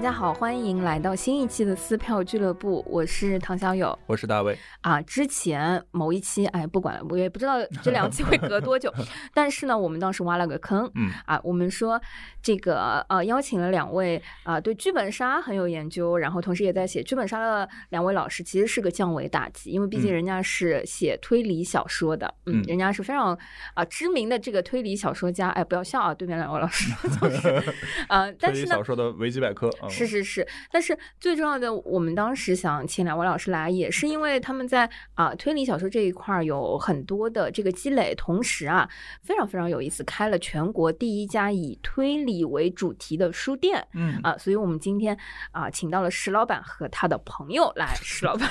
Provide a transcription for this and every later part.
大家好，欢迎来到新一期的撕票俱乐部，我是唐小友。我是大卫。啊。之前某一期，哎，不管了，我也不知道这两期会隔多久，但是呢，我们当时挖了个坑，嗯。啊，我们说这个呃，邀请了两位啊、对剧本杀很有研究，然后同时也在写剧本杀的两位老师，其实是个降维打击，因为毕竟嗯。人家是写推理小说的，嗯，嗯。人家是非常啊、知名的这个推理小说家，哎，不要笑啊，对面两位老师就是 呃，但是呢推理小，说的维基百科，嗯、是是是，但是最重要的，我们当时想请两位老师来，也是因为他们在啊、推理小说这一块儿有很多的这个积累，同时啊非常非常有意思，开了全国第一家以推理为主题的书店嗯啊、所以我们今天啊、请到了石老板和他的朋友来，石老板，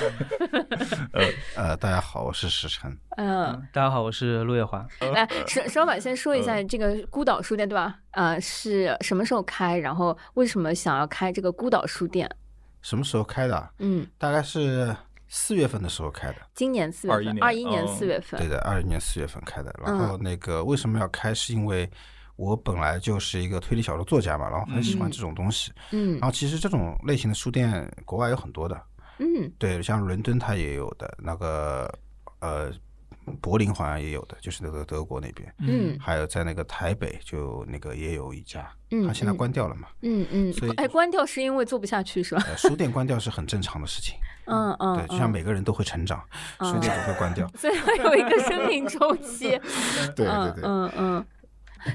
呃，大家好，我是石晨。嗯、大家好，我是陆月华。来，石石老板先说一嗯下这个孤岛书店对吧？呃，是什么时候开？然后为什么想要开这个孤岛书店？什么时候开的啊？嗯，大概是四月份的时候开的。今年四月份，21二一年年四月份，对的，二一年四月份开的。然后那个为什么要开？是因为我本来就是一个推理小说作家嘛，然后很喜欢这种东西。嗯然后其实这种类型的书店国外有很多的，嗯对，像伦敦它也有的，那个呃柏林好像也有的，就是那个德国那边。嗯还有在那个台北就那个也有一家，嗯它现在嗯关掉了嘛。嗯嗯所以，哎，关掉是因为做不下去是吧？呃，书店关掉是很正常的事情。嗯嗯，对，就像嗯每个人都会成长，嗯书店都会关掉。所以会有一个生命周期。对嗯对对，嗯嗯。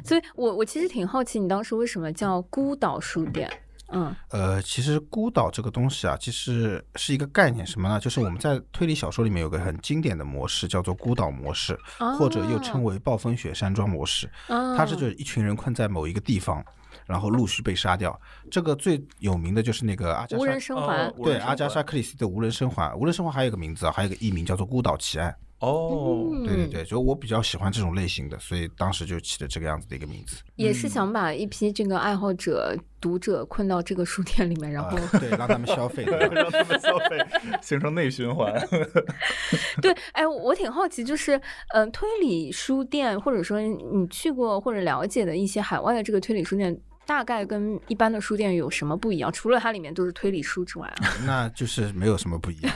所以我我其实挺好奇，你当时为什么叫孤岛书店？嗯呃，其实孤岛这个东西啊，其实是一个概念，什么呢？就是我们在推理小说里面有个很经典的模式，叫做孤岛模式，或者又称为暴风雪山庄模式。啊，它是就是一群人困在某一个地方，然后陆续被杀掉。这个最有名的就是那个阿加无人莎。生还对阿加莎·克里斯蒂的《无人生还》，《无人生还》还有一个名字啊，还有一个艺名叫做《孤岛奇案》。哦，嗯对对对，就我比较喜欢这种类型的，所以当时就起了这个样子的一个名字。也是想把一批这个爱好者、读者困到这个书店里面，然后呃对，让他们消费。让他们消费，形成内循环。对，哎，我挺好奇，就是，嗯、推理书店，或者说你去过或者了解的一些海外的这个推理书店，大概跟一般的书店有什么不一样？除了它里面都是推理书之外啊，那就是没有什么不一样，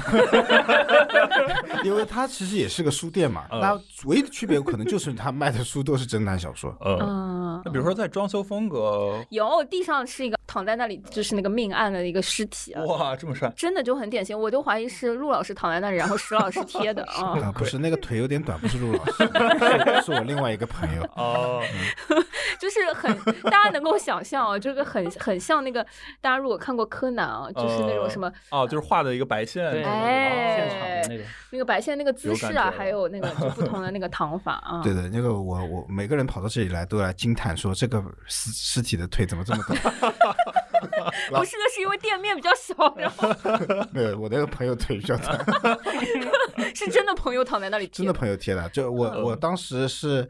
因为它其实也是个书店嘛。嗯那唯一的区别可能就是它卖的书都是侦探小说。嗯，嗯那，比如说在装修风格，有地上是一个躺在那里，就是那个命案的一个尸体啊。哇，这么帅，真的就很典型，我都怀疑是陆老师躺在那里，然后石老师贴的 啊。啊，不是那个腿有点短，不是陆老师，是是我另外一个朋友。哦，就是很，大家能够想象啊，这个很 很像那个，大家如果看过柯南啊，就是那种什么哦，就是画的一个白线，对，哎现场的那个，那个白线那个姿势啊，还有那个就不同的 那个躺法啊。对对，那个我我每个人跑到这里来都来惊叹说这个尸尸体的腿怎么这么短？不是的，是因为店面比较小，然后没有，我那个朋友腿比较短，是真的朋友躺在那里真的朋友贴的。就我我当时是。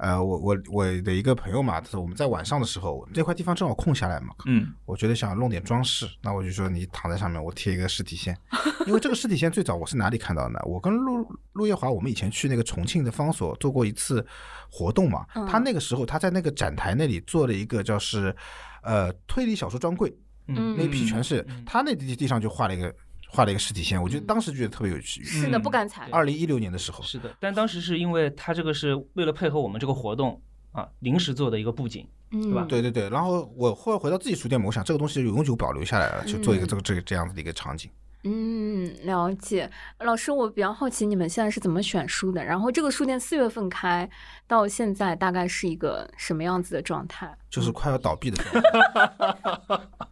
呃，我我我的一个朋友嘛，他说我们在晚上的时候，这块地方正好空下来嘛，嗯，我觉得想弄点装饰，那我就说你躺在上面，我贴一个实体线，因为这个实体线最早我是哪里看到的呢？我跟陆陆夜华，我们以前去那个重庆的方所做过一次活动嘛，他那个时候他在那个展台那里做了一个叫是呃推理小说专柜，嗯那一批全是他那地地上就画了一个画了一个实体线，我觉得当时觉得特别有趣。是的，嗯不敢踩。二零一六年的时候，是的。但当时是因为他这个是为了配合我们这个活动啊，临时做的一个布景。对，吧对对对，然后我后来回到自己书店嘛，我想这个东西永久保留下来了，就做一个这个这个这样子的一个场景。嗯，了解。老师，我比较好奇你们现在是怎么选书的？然后这个书店四月份开到现在，大概是一个什么样子的状态？就是快要倒闭的状态。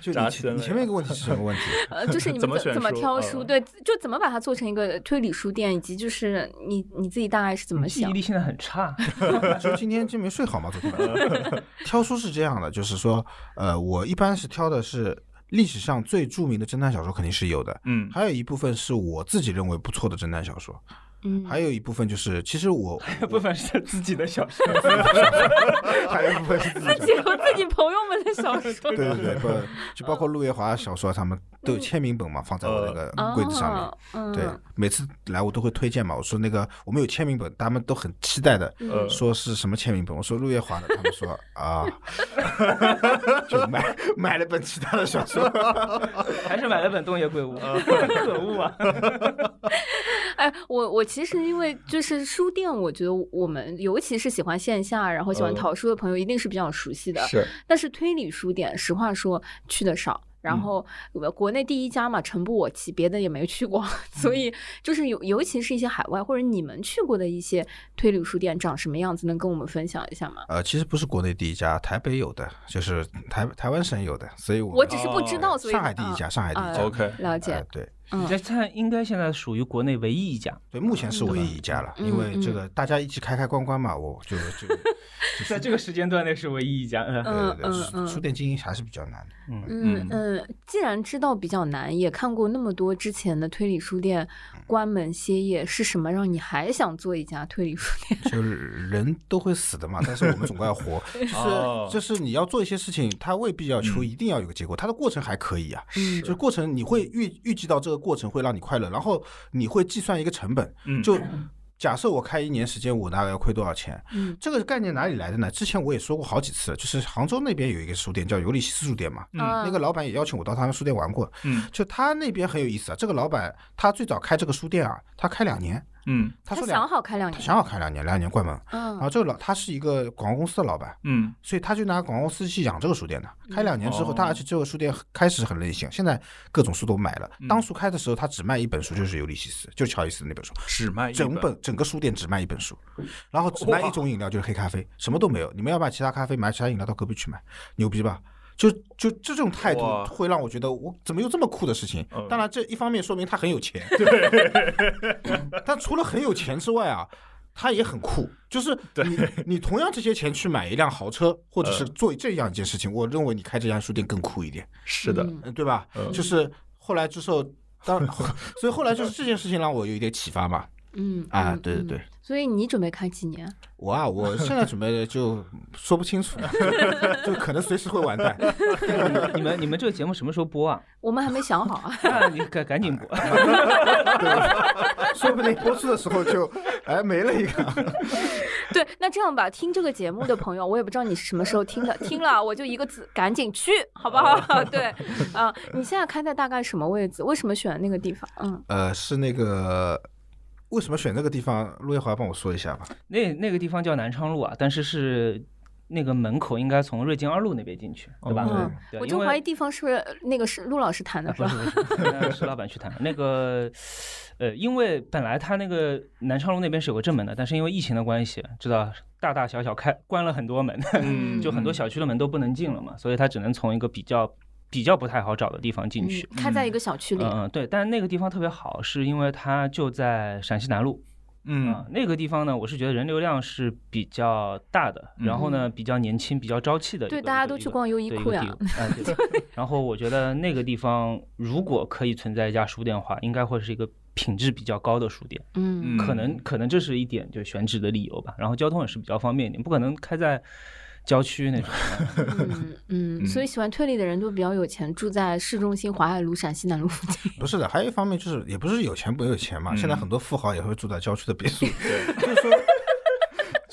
就你前你前面一个问题是什么问题？呃，就是你怎么们怎怎么选书嗯挑书？对，就怎么把它做成一个推理书店，以及就是你你自己大概是怎么想记忆？力现在很差，就今天就没睡好嘛，昨天晚上。挑书是这样的，就是说，呃，我一般是挑的是历史上最著名的侦探小说，肯定是有的。嗯还有一部分是我自己认为不错的侦探小说，嗯，还有一部分就是，其实我还有部分是自己的小说，还有一部分是自己和自己朋友们的小说。对对对，不就包括陆月华小说，他们都有签名本嘛，放在我那个柜子上面。对，每次来我都会推荐嘛，我说那个我们有签名本，他们都很期待的，说是什么签名本，我说陆月华的，他们说啊，就买买了本其他的小说，还是买了本东野圭吾，可恶啊！哎，我我其实因为就是书店，我觉得我们尤其是喜欢线下，然后喜欢嗯淘书的朋友，一定是比较熟悉的。是但是推理书店，实话说去的少。然嗯后呃国内第一家嘛，诚不我欺，别的也没去过，所以就是尤，尤其是一些海外或者你们去过的一些推理书店长什么样子，能跟我们分享一下吗？呃，其实不是国内第一家，台北有的，就是台台湾省有的，所以我我只是不知道，所以上海第一家，上海第一啊家 OK 哎了解，对嗯你在看，应该现在属于国内唯一一家，对，目前是唯一一家了，嗯因为这个大家一起开开关关嘛，我就就 在这个时间段内是唯一一家。嗯对嗯对对，嗯书书店经营还是比较难的。嗯，嗯嗯，既然知道比较难，也看过那么多之前的推理书店关门歇业，是什么让你还想做一家推理书店？就是人都会死的嘛，但是我们总归要活，是就是你要做一些事情，它未必要求一定要有个结果，它的过程还可以啊。嗯就是过程你会预预计到这个过程会让你快乐，然后你会计算一个成本，嗯就。假设我开一年时间，我大概要亏多少钱？嗯这个概念哪里来的呢？之前我也说过好几次，就是杭州那边有一个书店叫尤利西斯书店嘛，嗯那个老板也邀请我到他们书店玩过。嗯就他那边很有意思啊，这个老板他最早开这个书店啊，他开两年，嗯他他说两想好开两年，他想好开两年，两年关门。嗯然嗯后这个老他是一个广告公司的老板，嗯所以他就拿广告公司去养这个书店的。开两年之后，哦他而且这个书店开始很任性，现在各种书都买了。嗯当初开的时候，他只卖一本书，就是《尤利西斯》，就是乔伊斯那本书，只卖一整本整个书店只卖一本书，然后只卖一种饮料，就是黑咖啡，什么都没有。你们要买其他咖啡，买其他饮料到隔壁去买，牛逼吧？就就就这种态度会让我觉得，我怎么有这么酷的事情？嗯当然，这一方面说明他很有钱，对。但除了很有钱之外啊，他也很酷。就是你你同样这些钱去买一辆豪车，或者是做这样一件事情，我认为你开这家书店更酷一点，是的，对吧？嗯就是后来之后，当 所以后来就是这件事情让我有一点启发嘛。嗯啊对对对所以你准备开几年？我啊，我 现在准备就说不清楚，就可能随时会完蛋。你们你们这个节目什么时候播啊？我们还没想好啊。那你赶赶紧播。说不定播出的时候就哎没了一个。对，那这样吧，听这个节目的朋友，我也不知道你是什么时候听的，听了我就一个字，赶紧去，好不好？对，啊、你现在开在大概什么位置？为什么选那个地方？嗯，呃，是那个为什么选那个地方？陆月华帮我说一下吧。那那个地方叫南昌路啊，但是是那个门口应该从瑞金二路那边进去，对吧？嗯对我就怀疑地方是不是那个是陆老师谈的啊，是吧？不是不是，是老板去谈那个，呃，因为本来他那个南昌路那边是有个正门的，但是因为疫情的关系，知道大大小小开关了很多门，嗯 就很多小区的门都不能进了嘛，所以他只能从一个比较比较不太好找的地方进去。嗯，开在一个小区里。嗯嗯，对，但那个地方特别好，是因为它就在陕西南路啊、嗯那个地方呢，我是觉得人流量是比较大的，然后呢比较年轻、比较朝气的一个。对，大家都去逛优衣库呀。对一个地哎，对。然后我觉得那个地方如果可以存在一家书店的话，应该会是一个品质比较高的书店。嗯可能可能这是一点就选址的理由吧。然后交通也是比较方便一点，不可能开在郊区那种。嗯嗯，所以喜欢推理的人都比较有钱，住在市中心淮海路陕西南路附近。不是的，还有一方面就是，也不是有钱不有钱嘛。嗯现在很多富豪也会住在郊区的别墅，对，就是说，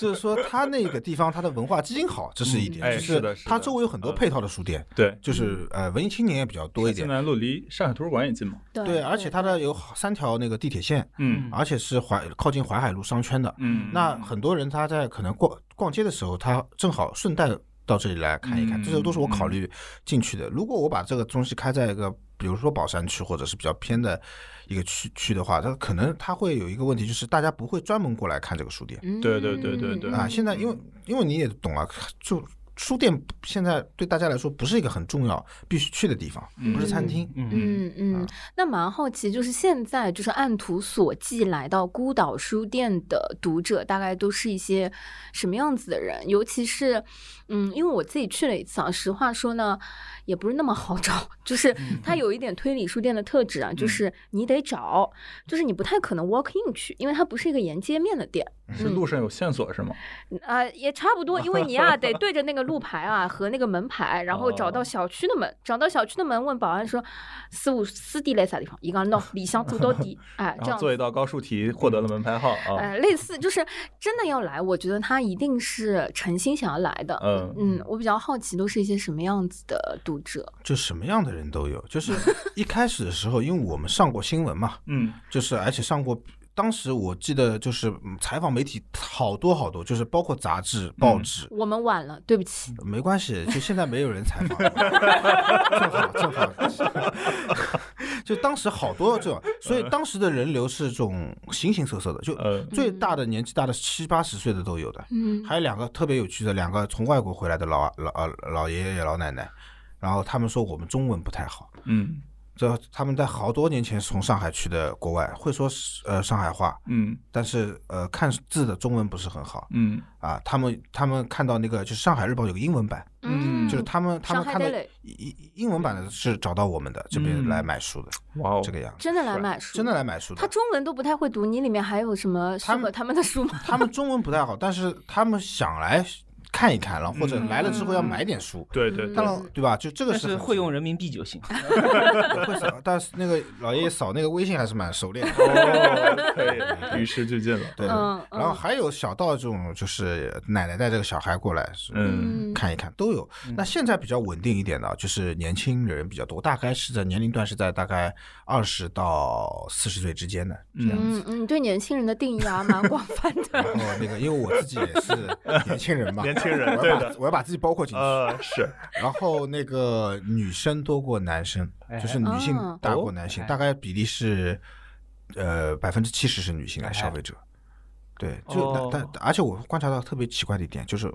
就是说 它那个地方它的文化基因好，这是一点。就是的是的他周围有很多配套的书店，对，就是呃文艺青年也比较多一点。现在路离上海图书馆也近嘛，对对，而且它的有三条那个地铁线，嗯而且是淮靠近淮海路商圈的。嗯，那很多人他在可能逛逛街的时候，他正好顺带到这里来看一看，嗯这些都是我考虑进去的。如果我把这个东西开在一个，比如说宝山区或者是比较偏的一个区区的话，它可能它会有一个问题，就是大家不会专门过来看这个书店嗯对对对对对啊。现在因为因为你也懂啊，就书店现在对大家来说不是一个很重要必须去的地方，不是餐厅。嗯嗯嗯，那蛮好奇，就是现在就是按图索骥来到孤岛书店的读者，大概都是一些什么样子的人？尤其是，嗯，因为我自己去了一次啊，实话说呢，也不是那么好找，就是它有一点推理书店的特质啊，就是你得找，就是你不太可能 walk in 去，因为它不是一个沿街面的店。是路上有线索是吗？啊、也差不多，因为你啊得对着那个路牌啊和那个门牌，然后找到小区的门，找到小区的门，问保安说：“师傅，师弟来啥地方？”一讲喏，里向走到底，哎，这样做一道高数题，获得了门牌号啊。呃，类似就是真的要来，我觉得他一定是诚心想要来的。嗯嗯，我比较好奇，都是一些什么样子的读者？就什么样的人都有。就是一开始的时候，因为我们上过新闻嘛，嗯就是而且上过。当时我记得就是嗯采访媒体好多好多，就是包括杂志、报纸，我们晚了，对不起。没关系，就现在没有人采访，正好正好，就当时好多这种，所以当时的人流是这种形形色色的，就呃最大的年纪大的七八十岁的都有的，嗯。还有两个特别有趣的，两个从外国回来的老老呃老爷爷老奶奶，然后他们说我们中文不太好，嗯这他们在好多年前从上海去的国外，会说呃上海话，嗯但是呃看字的中文不是很好嗯啊。他们他们看到那个就是上海日报有个英文版，嗯就是他们他们看到英英文版的是找到我们的这边来买书的，哇哦这个样子，真的来买书，真的来买书的。他中文都不太会读，你里面还有什么适他们合他们的书吗？他们中文不太好，但是他们想来看一看，然后或者来了之后要买点书。对对对当，然，对吧？就这个但是会用人民币就行。会扫，但是那个老爷爷扫那个微信还是蛮熟练的。哦，可以，与时俱进了。对，嗯然后还有小到这种，就是奶奶带这个小孩过来，嗯看一看都有。那现在比较稳定一点的，就是年轻人比较多，大概是在年龄段是在大概二十到四十岁之间的这样子。嗯嗯，对年轻人的定义啊，蛮广泛然的。后 那个，因为我自己也是年轻人嘛，年轻人对的。我要把自己包括进去。呃，是，然后那个女生多过男生，就是女性哦。大过男性，哎。大概比例是呃百分之七十是女性来消费者。对，就哦。但但而且我观察到特别奇怪的一点就是，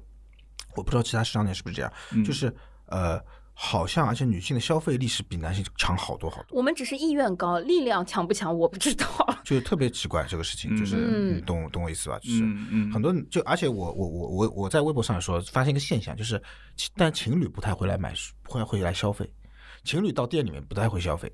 我不知道其他市场点是不是这样，嗯。就是呃，好像而且女性的消费力是比男性强好多好多，我们只是意愿高，力量强不强我不知道。就是特别奇怪这个事情，就是嗯你懂懂我意思吧？就是。嗯嗯，很多就，而且我我我我我在微博上说，发现一个现象，就是，其但情侣不太会来买书，不太会来消费，情侣到店里面不太会消费，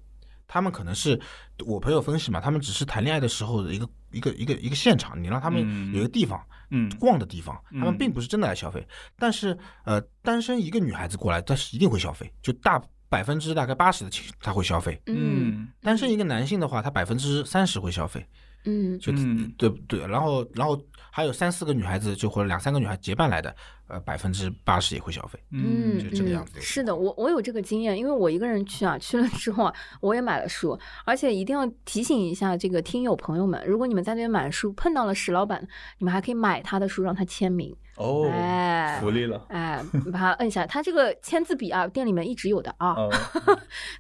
他们可能是我朋友分析嘛，他们只是谈恋爱的时候的一个一个一个一个现场，你让他们嗯有一个地方、嗯逛的地方，他们嗯并不是真的来消费。但是呃，单身一个女孩子过来，她是一定会消费，就大百分之大概八十的情她会消费。嗯。嗯。单身一个男性的话，他百分之三十会消费，嗯就、嗯对不对？然后然后还有三四个女孩子，就或者两三个女孩结伴来的，呃，百分之八十也会消费。嗯，就这个样子嗯是的，我我有这个经验，因为我一个人去啊，去了之后啊，我也买了书，而且一定要提醒一下这个听友朋友们，如果你们在那边买书碰到了石老板，你们还可以买他的书让他签名，哦，哎福利了。哎，把它摁下它，这个签字笔啊，店里面一直有的啊，嗯，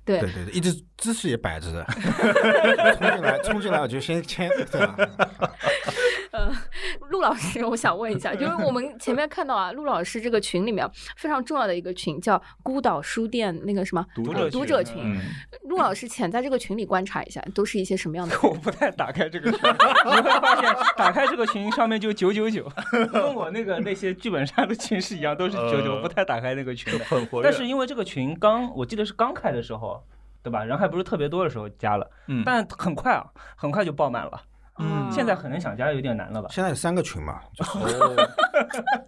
对。对对对，一直姿势也摆着的，冲进来冲进来我就先签，对吧？呃，陆老师，我想问一下，就是我们前面看到啊，陆老师这个群里面非常重要的一个群叫孤岛书店那个什么读呃读者群，嗯，陆老师潜在这个群里观察一下，都是一些什么样的？我不太打开这个群，你会发现打开这个群上面就九九九，问我那个那些剧本杀的群是一样，都是九九，不太打开那个群的。很活跃。但是因为这个群刚，我记得是刚开的时候，对吧？人还不是特别多的时候加了，嗯，但很快啊，很快就爆满了。嗯现在可能想加有点难了吧？现在有三个群嘛，就 哦，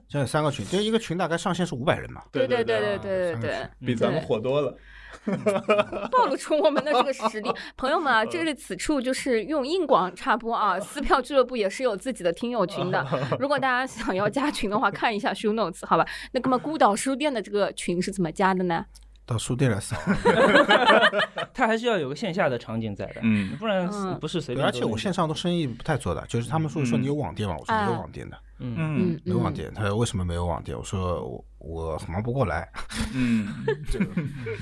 现在有三个群，就一个群大概上限是五百人嘛。对对对对啊对对对比咱们火多了。暴露出我们的这个实力。朋友们啊，这里此处就是用硬广插播啊，撕票俱乐部也是有自己的听友群的。如果大家想要加群的话，看一下 show notes 好吧。那么孤岛书店的这个群是怎么加的呢？到书店来扫，他还是要有个线下的场景在的，嗯不然嗯不是随便，而且。我线上都生意不太做的，就是他们说说嗯你有网店吗？我说没有网店的，嗯，嗯没有网店。他说为什么没有网店？我说我我忙不过来，嗯 就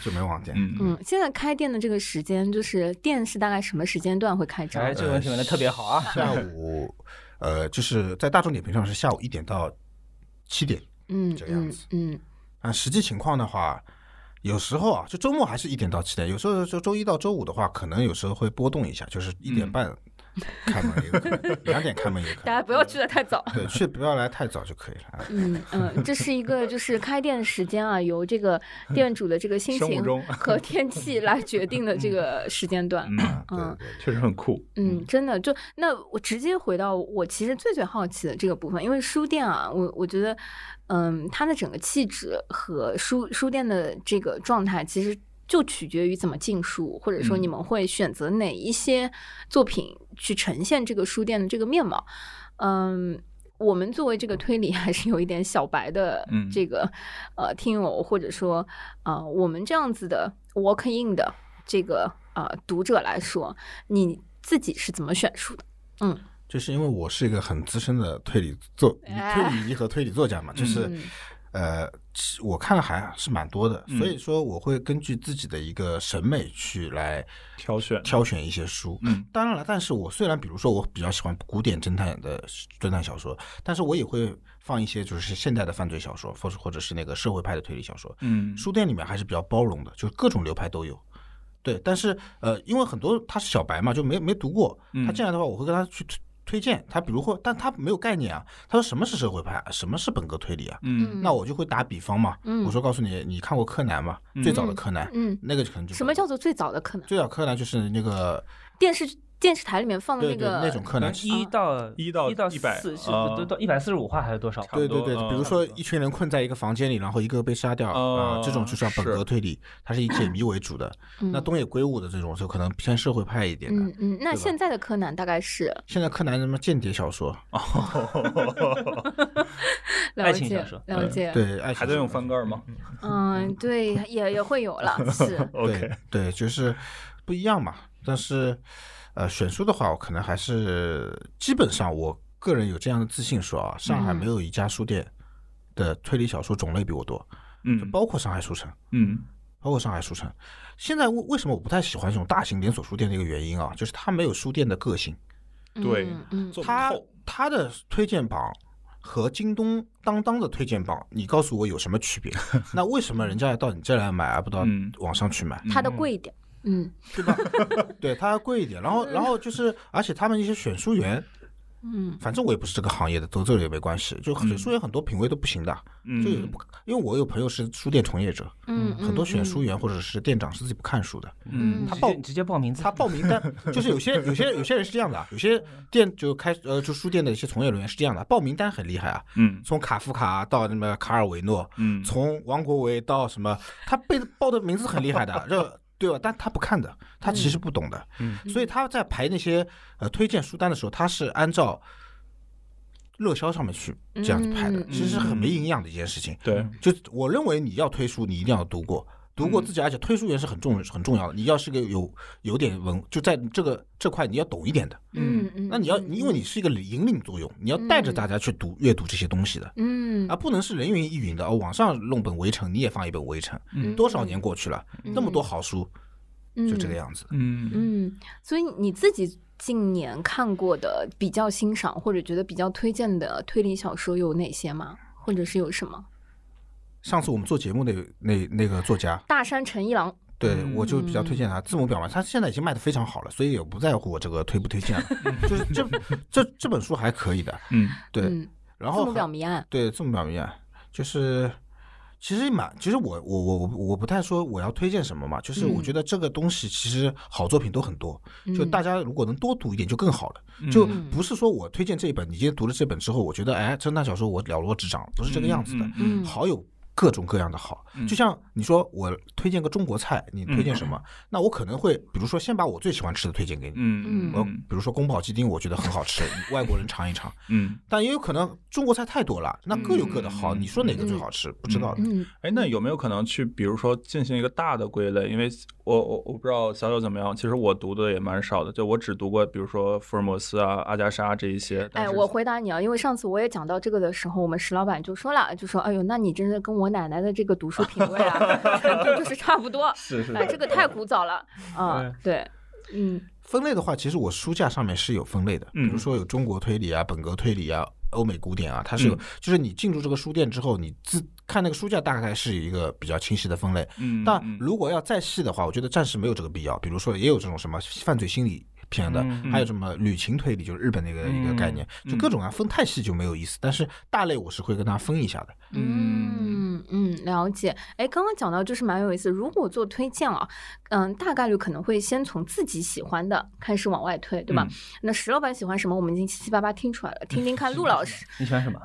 就没有网店。嗯嗯，现在开店的这个时间，就是店是大概什么时间段会开张？哎，这个问题问的特别好啊。下午，呃，就是在大众点评上是下午一点到七点，嗯这个样子嗯啊实际情况的话，有时候啊，就周末还是一点到七点，有时候就周一到周五的话，可能有时候会波动一下，就是一点半开门也有可能，两点开门也有可能。大家不要去的太早。对，去不要来太早就可以了。嗯嗯，这是一个就是开店的时间啊，由这个店主的这个心情和天气来决定的这个时间段。嗯，对嗯对确实很酷。嗯，真的就那我直接回到我其实最最好奇的这个部分，因为书店啊，我我觉得，嗯，它的整个气质和书书店的这个状态，其实就取决于怎么进书，或者说嗯你们会选择哪一些作品去呈现这个书店的这个面貌。嗯，我们作为这个推理还是有一点小白的嗯这个、呃听友，或者说啊、呃我们这样子的 walk in 的这个呃读者来说，你自己是怎么选书的？嗯，就是因为我是一个很资深的推理作、哎推理迷和推理作家嘛，就是、嗯呃，我看了还是蛮多的，嗯所以说我会根据自己的一个审美去来挑选挑选一些书。嗯当然了，但是我虽然比如说我比较喜欢古典侦探的侦探小说，但是我也会放一些就是现代的犯罪小说，或者或者是那个社会派的推理小说。嗯书店里面还是比较包容的，就是各种流派都有。对，但是呃，因为很多他是小白嘛，就没没读过，他进来的话，我会跟他去推推荐他，比如或，但他没有概念啊。他说什么是社会派，什么是本格推理啊？嗯那我就会打比方嘛，嗯我说告诉你，你看过柯南吗？最早的柯南，嗯，那个可能就什么叫做最早的柯南？最早柯南就是那个电视电视台里面放的那个那种柯南，一到一到一到一百四是啊都到一百四十五话还是多少？对对对，嗯比如说一群人困在一个房间里，然后一个被杀掉啊哦，这种就叫本格推理，它是以解谜为主的。那东野圭吾的这种就可能偏社会派一点的。嗯嗯，那现在的柯南大概是现在柯南什么间谍小说，了解爱情小说了解，对，爱情还在用翻盖吗 嗯，对，也也会有了，是？OK，对对，就是不一样嘛。但是，呃，选书的话，我可能还是基本上我个人有这样的自信说啊，上海嗯没有一家书店的推理小说种类比我多，就嗯包括上海书城，嗯包括上海书城。现在为为什么我不太喜欢这种大型连锁书店的一个原因啊，就是它没有书店的个性，对嗯它它的推荐榜。和京东、当当的推荐榜，你告诉我有什么区别？那为什么人家要到你这来买，而不到嗯网上去买？它的贵一点，嗯对吧？对，它要贵一点。然后，然后就是，而且他们一些选书员，嗯反正我也不是这个行业的，走这个也没关系。就选书员很多品味都不行的，就有嗯不，因为我有朋友是书店从业者，嗯，很多选书员，或者是店长是自己不看书的，嗯他报直接报名字他，报名单 就是有些有些有些人是这样的啊，有些店就开呃就书店的一些从业人员是这样的，报名单很厉害啊，嗯从卡夫卡到什么卡尔维诺，嗯从王国维到什么，他被报的名字很厉害的，这对吧？但他不看的，他其实不懂的，嗯所以他在排那些呃推荐书单的时候，他是按照热销上面去这样子排的，嗯其实是很没营养的一件事情。对就我认为你要推书，你一定要读过。读过自己，而且推书员是很重很重要的。你要是个有有点文，就在这个这块你要懂一点的。嗯嗯，那你要，因为你是一个引领作用，你要带着大家去读阅读这些东西的。嗯啊不能是人云亦云的。哦，网上弄本《围城》，你也放一本《围城》，嗯多少年过去了，那么多好书，就这个样子。嗯嗯，所以你自己近年看过的比较欣赏或者觉得比较推荐的推理小说有哪些吗？或者是有什么？上次我们做节目那那那个作家，大山诚一郎，对嗯。我就比较推荐他。字母表嘛，他现在已经卖的非常好了，所以也不在乎我这个推不推荐了。就是这这这本书还可以的，嗯。对。嗯，然后字母表还谜案，对字母表谜案，就是其实蛮，其实我我我我我不太说我要推荐什么嘛，就是我嗯觉得这个东西其实好作品都很多，就嗯大家如果能多读一点就更好了。就嗯。不是说我推荐这一本，你今天读了这本之后，我觉得哎，侦探小说我了如指掌，不是这个样子的。好有各种各样的好，就像你说我推荐个中国菜，你推荐什么？那我可能会比如说先把我最喜欢吃的推荐给你。嗯嗯我比如说宫保鸡丁，我觉得很好吃，外国人尝一尝。嗯，但也有可能中国菜太多了，那各有各的好。嗯你说哪个最好吃？不知道的。嗯哎，那有没有可能去，比如说进行一个大的归类？因为我我我不知道小九怎么样，其实我读的也蛮少的，就我只读过，比如说福尔摩斯啊、阿加莎这一些。但哎，我回答你啊，因为上次我也讲到这个的时候，我们石老板就说了，就说，哎呦，那你真的跟我奶奶的这个读书品味啊，就就是差不多。是是哎，这个太古早了 啊，对，嗯分类的话，其实我书架上面是有分类的，比如嗯说有中国推理啊、本格推理啊、欧美古典啊，它是有，就是你进入这个书店之后，你自看那个书架大概是一个比较清晰的分类。嗯，但嗯如果要再细的话，我觉得暂时没有这个必要。比如说，也有这种什么犯罪心理片的，嗯还有什么旅行推理，就是日本那个一个概念，嗯就各种啊，分太细就没有意思。但是大类我是会跟大家分一下的。嗯嗯，了解。哎，刚刚讲到就是蛮有意思。如果做推荐啊，嗯，大概率可能会先从自己喜欢的开始往外推，对吧？嗯那石老板喜欢什么，我们已经七七八八听出来了。听听看陆老师你喜欢什么？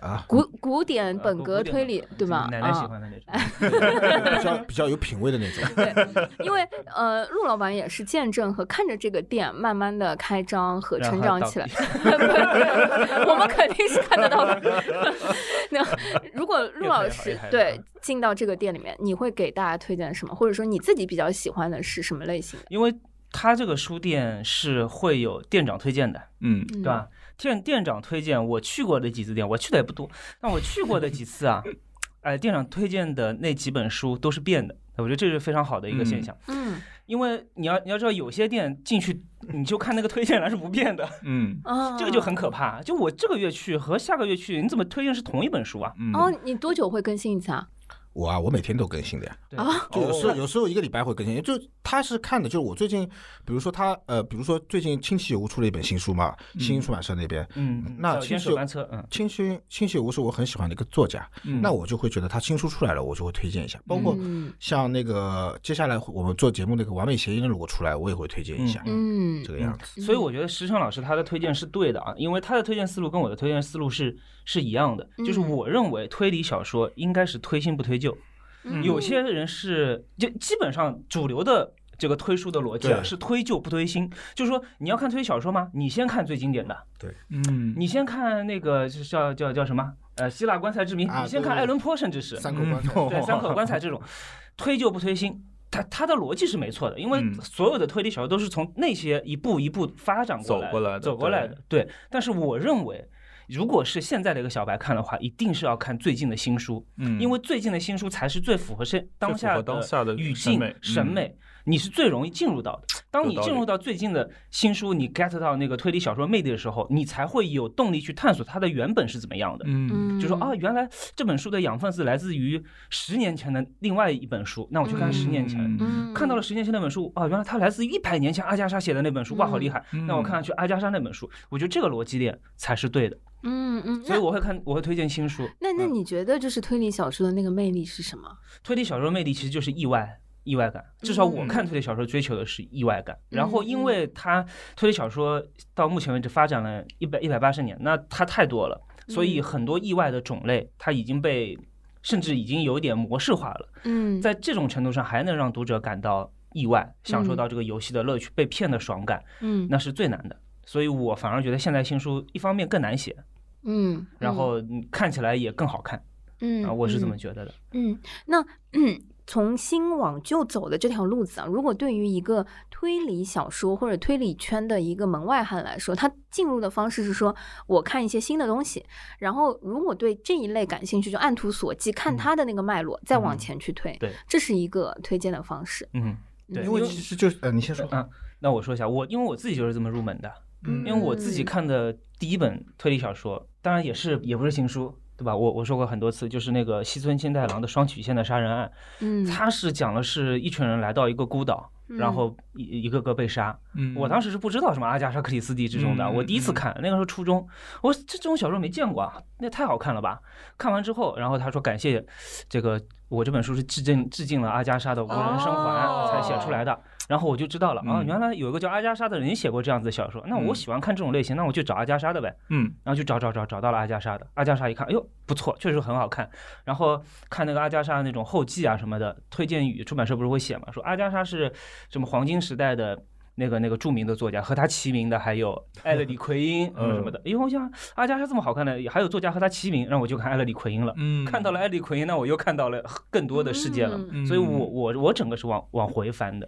啊，古古典呃本格推理，对吧？奶奶喜啊欢的那种。比较比较有品味的那种。对，因为呃，陆老板也是见证和看着这个店慢慢的开张和成长起来。我们肯定是看得到的。那如果陆老师对进到这个店里面，你会给大家推荐什么？或者说你自己比较喜欢的是什么类型的？因为他这个书店是会有店长推荐的，嗯对对吧？店店长推荐我去过的几次店，我去的也不多，但我去过的几次啊，哎，店长推荐的那几本书都是变的，我觉得这是非常好的一个现象。嗯因为你要你要知道，有些店进去你就看那个推荐栏是不变的，嗯啊，这个就很可怕。就我这个月去和下个月去，你怎么推荐是同一本书啊？嗯哦，你多久会更新一次啊？我啊，我每天都更新的呀。对啊就有时候有时候一个礼拜会更新，就他是看的，就是我最近，比如说他呃，比如说最近清奇有无出了一本新书嘛，新兴出版社那边，嗯，那其实手班车，嗯，清新清奇有无是我很喜欢的一个作家，嗯。那我就会觉得他新书出来了，我就会推荐一下，包括嗯。像那个接下来我们做节目那个完美谐音如果出来，我也会推荐一下，嗯这个样子。所以我觉得石成老师他的推荐是对的啊，因为他的推荐思路跟我的推荐思路是是一样的，就是嗯我认为推理小说应该是推新不推旧，嗯有些人是就基本上主流的。这个推书的逻辑啊，是推旧不推新，就是说你要看推理小说吗？你先看最经典的，对嗯你先看那个叫叫叫什么？呃，希腊棺材之谜，啊你先看爱伦坡，甚至是三口棺材，嗯对，三口棺材这种，推旧不推新，它它的逻辑是没错的，因为嗯所有的推理小说都是从那些一步一步发展过来走过来的走过来的。对，但是我认为，如果是现在的一个小白看的话，一定是要看最近的新书，嗯，因为最近的新书才是最符合现当下当下的语境审美嗯审美。你是最容易进入到的。当你进入到最近的新书，你 get 到那个推理小说魅力的时候，你才会有动力去探索它的原本是怎么样的。嗯就说啊，原来这本书的养分是来自于十年前的另外一本书，那我去看十年前。嗯，看到了十年前那本书啊，原来它来自于一百年前阿加莎写的那本书，哇，好厉害！嗯那我看上去阿加莎那本书，我觉得这个逻辑链才是对的，嗯嗯，所以我会看，我会推荐新书。那那嗯你觉得就是推理小说的那个魅力是什么？推理小说的魅力其实就是意外。意外感，至少我看推理小说追求的是意外感。然后，因为它推理小说到目前为止发展了一百一百八十年，那它太多了，所以很多意外的种类它已经被甚至已经有点模式化了。嗯，在这种程度上，还能让读者感到意外，享受到这个游戏的乐趣，被骗的爽感，嗯那是最难的。所以我反而觉得现代新书一方面更难写，嗯，然后嗯看起来也更好看嗯啊，我是这么嗯觉得的。嗯，那嗯，从新往旧走的这条路子啊，如果对于一个推理小说或者推理圈的一个门外汉来说，他进入的方式是说，我看一些新的东西，然后如果对这一类感兴趣，就按图索骥，看他的那个脉络，再往嗯前去推，对，这是一个推荐的方式。嗯，对，因为其实就是呃，你先说。啊，那我说一下，我因为我自己就是这么入门的，嗯因为我自己看的第一本推理小说，当然也是也不是新书。对吧？我我说过很多次，就是那个西村千太郎的双曲线的杀人案，嗯，他是讲的是一群人来到一个孤岛，然后一一个个被杀。嗯我当时是不知道什么阿加莎·克里斯蒂之中的，嗯我第一次看，那个时候初中，我说这这种小说没见过啊，那太好看了吧？看完之后，然后他说感谢这个我这本书是致敬致敬了阿加莎的无人生哦还才写出来的，然后我就知道了啊，嗯原来有一个叫阿加莎的人写过这样子的小说，那我嗯喜欢看这种类型，那我就找阿加莎的呗。嗯然后就找找找找到了阿加莎的，阿加莎一看，哎呦不错，确实很好看。然后看那个阿加莎那种后记啊什么的，推荐语出版社不是会写嘛，说阿加莎是什么黄金时代的。那个那个著名的作家和他齐名的还有 艾勒里奎因什么什么的，因为，我想阿加莎这么好看的，还有作家和他齐名，让我就看艾勒里奎因了。嗯，看到了艾勒里奎因，那我又看到了更多的世界了。嗯所以我我我整个是往往回翻的。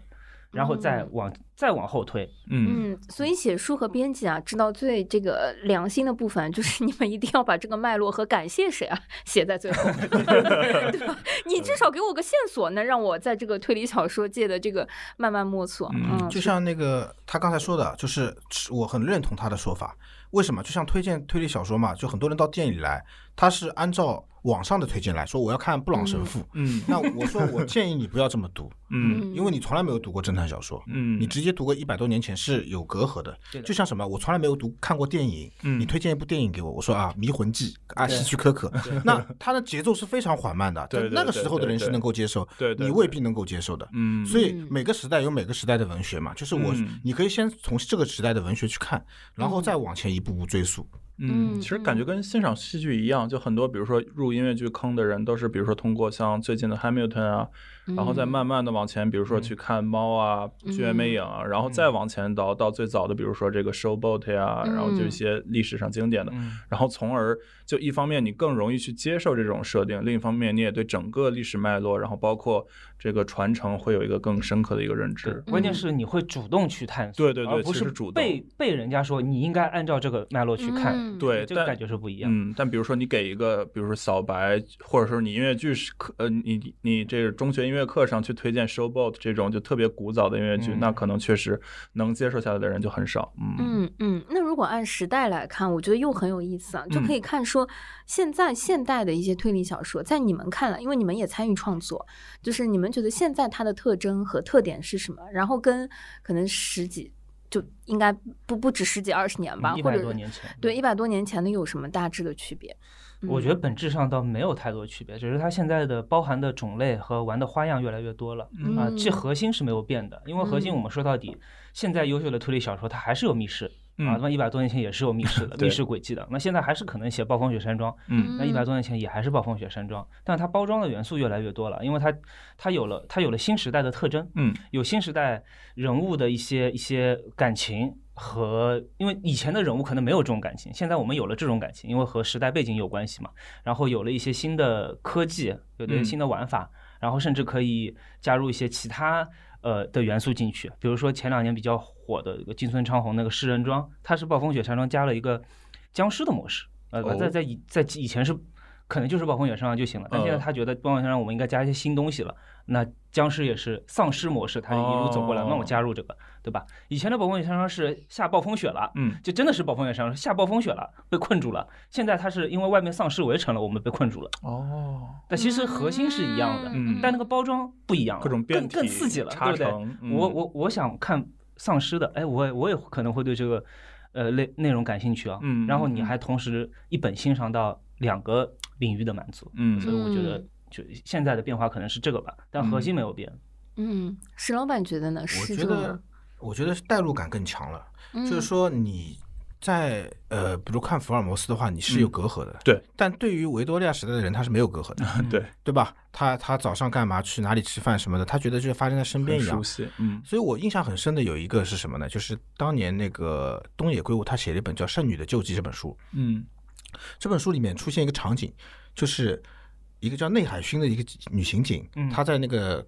然后再嗯往再往后推。嗯嗯，所以写书和编辑啊，知道最这个良心的部分，就是你们一定要把这个脉络和感谢谁啊写在最后，对吧？你至少给我个线索，能让我在这个推理小说界的这个慢慢摸索。嗯嗯，就像那个他刚才说的，就是我很认同他的说法。为什么？就像推荐推理小说嘛，就很多人到店里来，他是按照网上的推荐来说，我要看布朗神父。嗯那我说我建议你不要这么读，嗯。因为你从来没有读过侦探小说。嗯，你直接读个一百多年前是有隔阂的。就像什么，我从来没有读看过电影，嗯。你推荐一部电影给我，我说啊，《迷魂记》啊，对希区柯克，那它的节奏是非常缓慢的，对那个时候的人是能够接受，对你未必能够接受的。嗯，所以嗯每个时代有每个时代的文学嘛，就是我嗯，你可以先从这个时代的文学去看，然后再往前一步步追溯。嗯，嗯其实感觉跟欣赏戏剧一样，就很多比如说入音乐剧坑的人，都是比如说通过像最近的 Hamilton 啊，然后再慢慢的往前，比如说去看猫啊、剧院魅影啊，然后再往前倒到最早的，比如说这个 Showboat 呀，然后就一些历史上经典的，嗯，然后从而就一方面你更容易去接受这种设定，另一方面你也对整个历史脉络，然后包括这个传承会有一个更深刻的一个认知。关键是你会主动去探索，对对对而不是主动被。被人家说你应该按照这个脉络去看，嗯对，这个感觉是不一样。嗯，但比如说你给一个，比如说小白，或者说你音乐剧是课，呃，你你这个中学音乐课上去推荐 Showboat 这种就特别古早的音乐剧，嗯那可能确实能接受下来的人就很少。嗯嗯嗯，那如果按时代来看，我觉得又很有意思啊，就嗯可以看说现在现代的一些推理小说，在你们看来，因为你们也参与创作，就是你们觉得现在它的特征和特点是什么？然后跟可能十几就应该不不止十几二十年吧，或者对一百多年前的有什么大致的区别？我觉得本质上倒没有太多区别，只是它现在的包含的种类和玩的花样越来越多了。嗯。啊，这核心是没有变的，因为核心嗯。我们说到底，现在优秀的推理小说它还是有密室嗯。啊，那么一百多年前也是有密室的，密室轨迹的。那现在还是可能写暴风雪山庄，嗯。那一百多年前也还是暴风雪山庄，但它包装的元素越来越多了，因为它它有了它有了新时代的特征，嗯。有新时代人物的一些一些感情和，因为以前的人物可能没有这种感情，现在我们有了这种感情，因为和时代背景有关系嘛。然后有了一些新的科技，有的嗯新的玩法，然后甚至可以加入一些其他呃的元素进去，比如说前两年比较火的一个金村昌宏那个诗人庄，它是暴风雪山庄加了一个僵尸的模式，呃，哦在在以在以前是。可能就是暴风雪山庄就行了，但现在嗯他觉得暴风雪山庄我们应该加一些新东西了。那僵尸也是丧尸模式，他一路走过来，哦那我加入这个，对吧？以前的暴风雪山庄是下暴风雪了，嗯就真的是暴风雪山庄，下暴风雪了，被困住了。现在它是因为外面丧尸围城了，我们被困住了。哦，但其实核心是一样的，嗯但那个包装不一样了，各种变更更刺激了，对不对？我我我想看丧尸的，哎，我也我也可能会对这个呃内内容感兴趣啊。嗯然后你还同时一本欣赏到两个领域的满足，嗯所以我觉得嗯就现在的变化可能是这个吧，但核心没有变。嗯，石老板觉得呢？我觉得这个吗？，我觉得代入感更强了。就是嗯说你在呃，比如看福尔摩斯的话，你是有嗯隔阂的。对，但对于维多利亚时代的人，他是没有隔阂的，对，对吧？他他早上干嘛，去哪里吃饭什么的，他觉得就是发生在身边一样熟。悉，嗯所以我印象很深的有一个是什么呢？就是当年那个东野圭吾他写了一本叫《圣女的救济》这本书，嗯这本书里面出现一个场景，就是一个叫内海薰的一个女刑警，嗯她在那个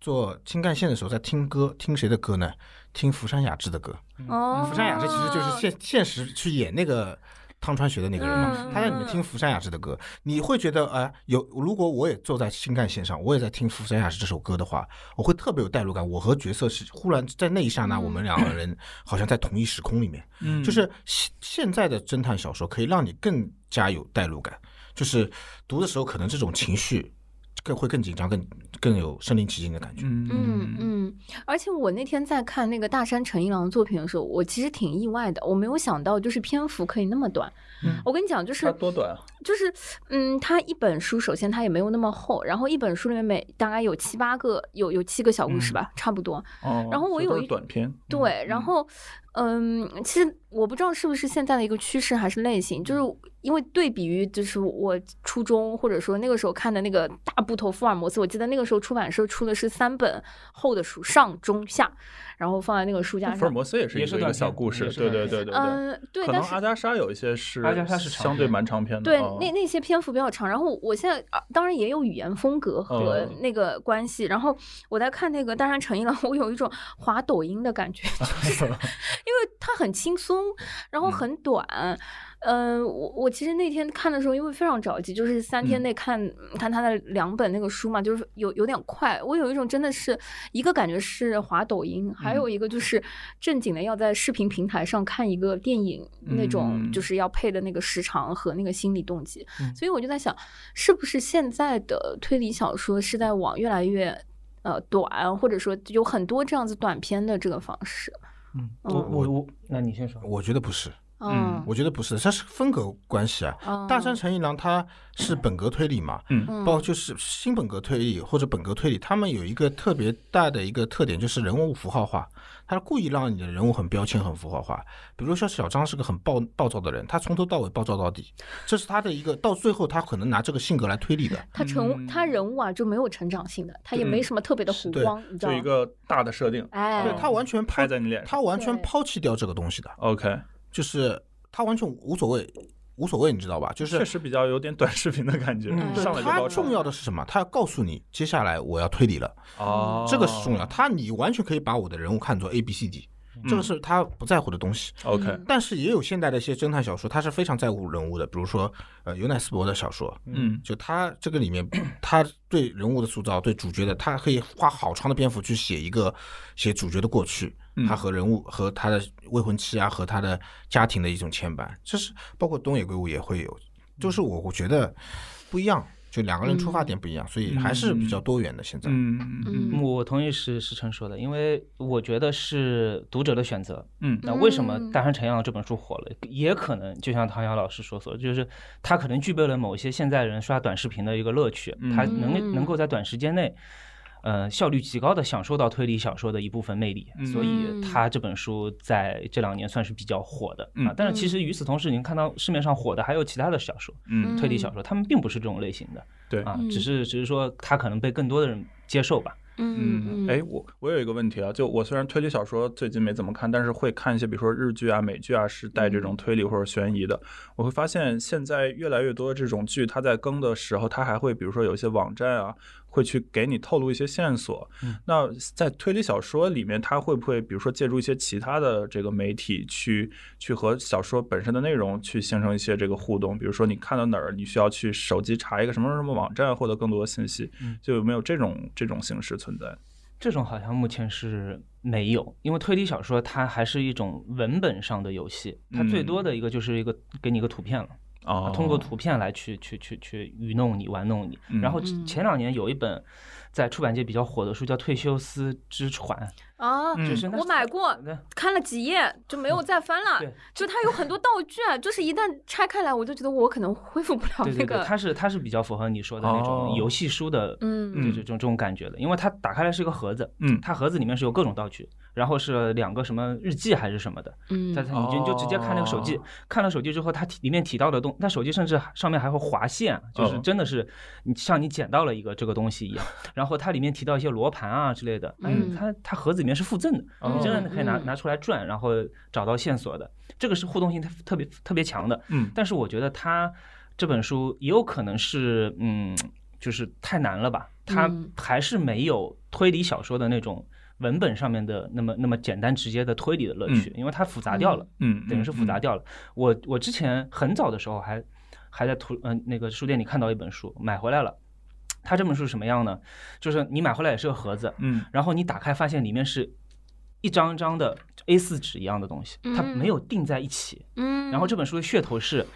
做新干线的时候在听歌，听谁的歌呢？听福山雅治的歌。哦，福山雅治其实就是现现实去演那个汤川学的那个人嘛嗯，他在里面听福山雅治的歌，你会觉得哎、有如果我也坐在新干线上，我也在听福山雅治这首歌的话，我会特别有代入感。我和角色是忽然在那一刹那，嗯我们两个人好像在同一时空里面。嗯，就是现现在的侦探小说可以让你更加有代入感，就是读的时候可能这种情绪更会更紧张，更更有身临其境的感觉。嗯嗯嗯，而且我那天在看那个大山诚一郎的作品的时候，我其实挺意外的，我没有想到就是篇幅可以那么短。嗯我跟你讲，就是它多短啊？就是，嗯，它一本书首先它也没有那么厚，然后一本书里面每大概有七八个，有有七个小故事吧，差不多。哦，然后我有一短篇，对，然后，嗯，其实我不知道是不是现在的一个趋势还是类型，就是因为对比于就是我初中或者说那个时候看的那个大部头福尔摩斯，我记得那个时候出版社出的是三本厚的书，上中下，然后放在那个书架上。福尔摩斯也是一个小故事对对对对对。嗯，对，可但是能阿加莎有一些是阿加莎是长相对蛮长篇的，对哦那那些篇幅比较长。然后我现在啊，当然也有语言风格和嗯那个关系。然后我在看那个《大山成一郎》，我有一种滑抖音的感觉，就是 因为它很轻松，然后很短。嗯，我我其实那天看的时候，因为非常着急，就是三天嗯内看、看他的两本那个书嘛，就是有有点快。我有一种真的是一个感觉是滑抖音，还有一个就是正经的要在视频平台上看一个电影那种，嗯就是要配的那个时长和那个心理动机。嗯所以我就在想，是不是现在的推理小说是在往越来越呃短，或者说有很多这样子短篇的这个方式？嗯，我我我，那你先说。我觉得不是，嗯我觉得不是，它是风格关系啊。嗯大山诚一郎他是本格推理嘛，嗯嗯包括就是新本格推理或者本格推理，他们有一个特别大的一个特点，就是人物符号化。他故意让你的人物很标签、很符号化。比如说小张是个很暴暴躁的人，他从头到尾暴躁到底，这是他的一个到最后他可能拿这个性格来推理的。他成嗯他人物啊就没有成长性的，他也没什么特别的弧对光，你知道吗？就一个大的设定，哎，对他完全抛拍在你脸上。他完全抛弃掉这个东西的，OK，就是他完全无所谓，无所谓，你知道吧？就是确实比较有点短视频的感觉，嗯 上来就他重。要的是什么？他要告诉你，接下来我要推理了，哦，这个是重要。他你完全可以把我的人物看作 A B C D，这个是他不在乎的东西。OK，嗯但是也有现代的一些侦探小说，他是非常在乎人物的，比如说呃尤奈斯伯的小说，嗯就他这个里面，他对人物的塑造，对主角的，他可以花好长的篇幅去写一个写主角的过去，嗯他和人物和他的未婚妻啊，和他的家庭的一种牵绊，就是包括东野圭吾也会有，就是我我觉得不一样，就两个人出发点不一样，所以还是比较多元的。现在，嗯嗯嗯我同意石石晨说的，因为我觉得是读者的选择。嗯那为什么嗯《大山诚一郎》这本书火了？也可能就像唐瑶老师所说所，就是他可能具备了某些现在人刷短视频的一个乐趣，他能嗯能够在短时间内。呃，效率极高的享受到推理小说的一部分魅力，嗯所以他这本书在这两年算是比较火的嗯啊。但是其实与此同时，您看到市面上火的还有其他的小说，嗯推理小说，他们并不是这种类型的对啊，嗯只是只是说他可能被更多的人接受吧。嗯嗯，哎，我我有一个问题啊，就我虽然推理小说最近没怎么看，但是会看一些，比如说日剧啊、美剧啊，是带这种推理或者悬疑的。我会发现现在越来越多的这种剧，它在更的时候，它还会比如说有一些网站啊，会去给你透露一些线索。嗯那在推理小说里面，它会不会比如说借助一些其他的这个媒体去去和小说本身的内容去形成一些这个互动？比如说你看到哪儿，你需要去手机查一个什么什么网站，获得更多的信息，嗯就有没有这种这种形式存在？这种好像目前是没有，因为推理小说它还是一种文本上的游戏，它最多的一个就是一个给你一个图片了，哦。啊，通过图片来去去去去愚弄你、玩弄你。嗯。然后嗯。前两年有一本在出版界比较火的书叫《退休思之船》，啊，嗯就是我买过，看了几页就没有再翻了对。就它有很多道具啊，就是一旦拆开来，我就觉得我可能恢复不了那个。它是它是比较符合你说的那哦种游戏书的。嗯这这这种这种感觉的，因为它打开来是一个盒子，嗯它盒子里面是有各种道具，然后是两个什么日记还是什么的，嗯它它你就你就直接看那个手机哦，看了手机之后，它里面提到的东，它手机甚至上面还会划线，就是嗯真的是你像你捡到了一个这个东西一样。然后它里面提到一些罗盘啊之类的，哎嗯，它它盒子里面是附赠的，哦你真的可以拿嗯拿出来转，然后找到线索的。这个是互动性特特别特别强的。嗯但是我觉得它这本书也有可能是嗯，就是太难了吧，它嗯还是没有推理小说的那种。文本上面的那么那么简单直接的推理的乐趣，因为它复杂掉了。嗯，等于是复杂掉了。我我之前很早的时候还还在图嗯、那个书店里看到一本书，买回来了。它这本书是什么样呢？就是你买回来也是个盒子，嗯然后你打开发现里面是一张张的 A4 纸一样的东西，它嗯没有订在一起。嗯，然后这本书的噱头是，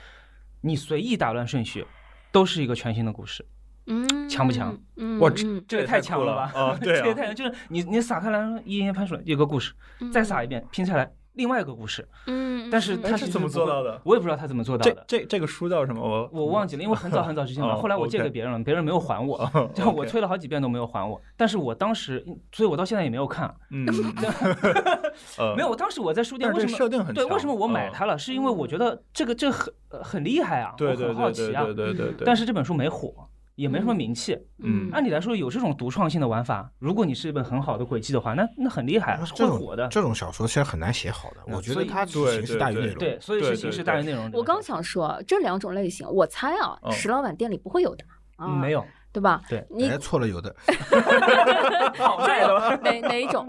你随意打乱顺序，都是一个全新的故事。嗯强不强？嗯，哇这 这也太强了吧？啊对啊这也太强，就是你你撒开来一页翻出来有个故事，再撒一遍拼下来另外一个故事。嗯，但是他是是怎么做到的？我也不知道他怎么做到这的。这这个书叫什么？我我忘记了，因为很早很早之前买，哦后来我借给别人了，别人没有还我，哦 就我催了好几遍都没有还我。但是我当时，所以我到现在也没有看，嗯，呃没有。我当时我在书店为什么对？设定很对为什么我买嗯它了？是因为我觉得这个这个很呃很厉害啊，我对对对很好奇啊对。对对对，但是这本书没火，也没什么名气。嗯按理来说，有这种独创性的玩法，如果你是一本很好的轨迹的话，那那很厉害，会火的。这种小说其实很难写好的，我觉得它是形式大于内容。对，所以是形式大于内容。我刚想说这两种类型，我猜啊，嗯石老板店里不会有的啊，嗯没有对吧？对你哎，错了，有的好卖的吗？哪哪一种？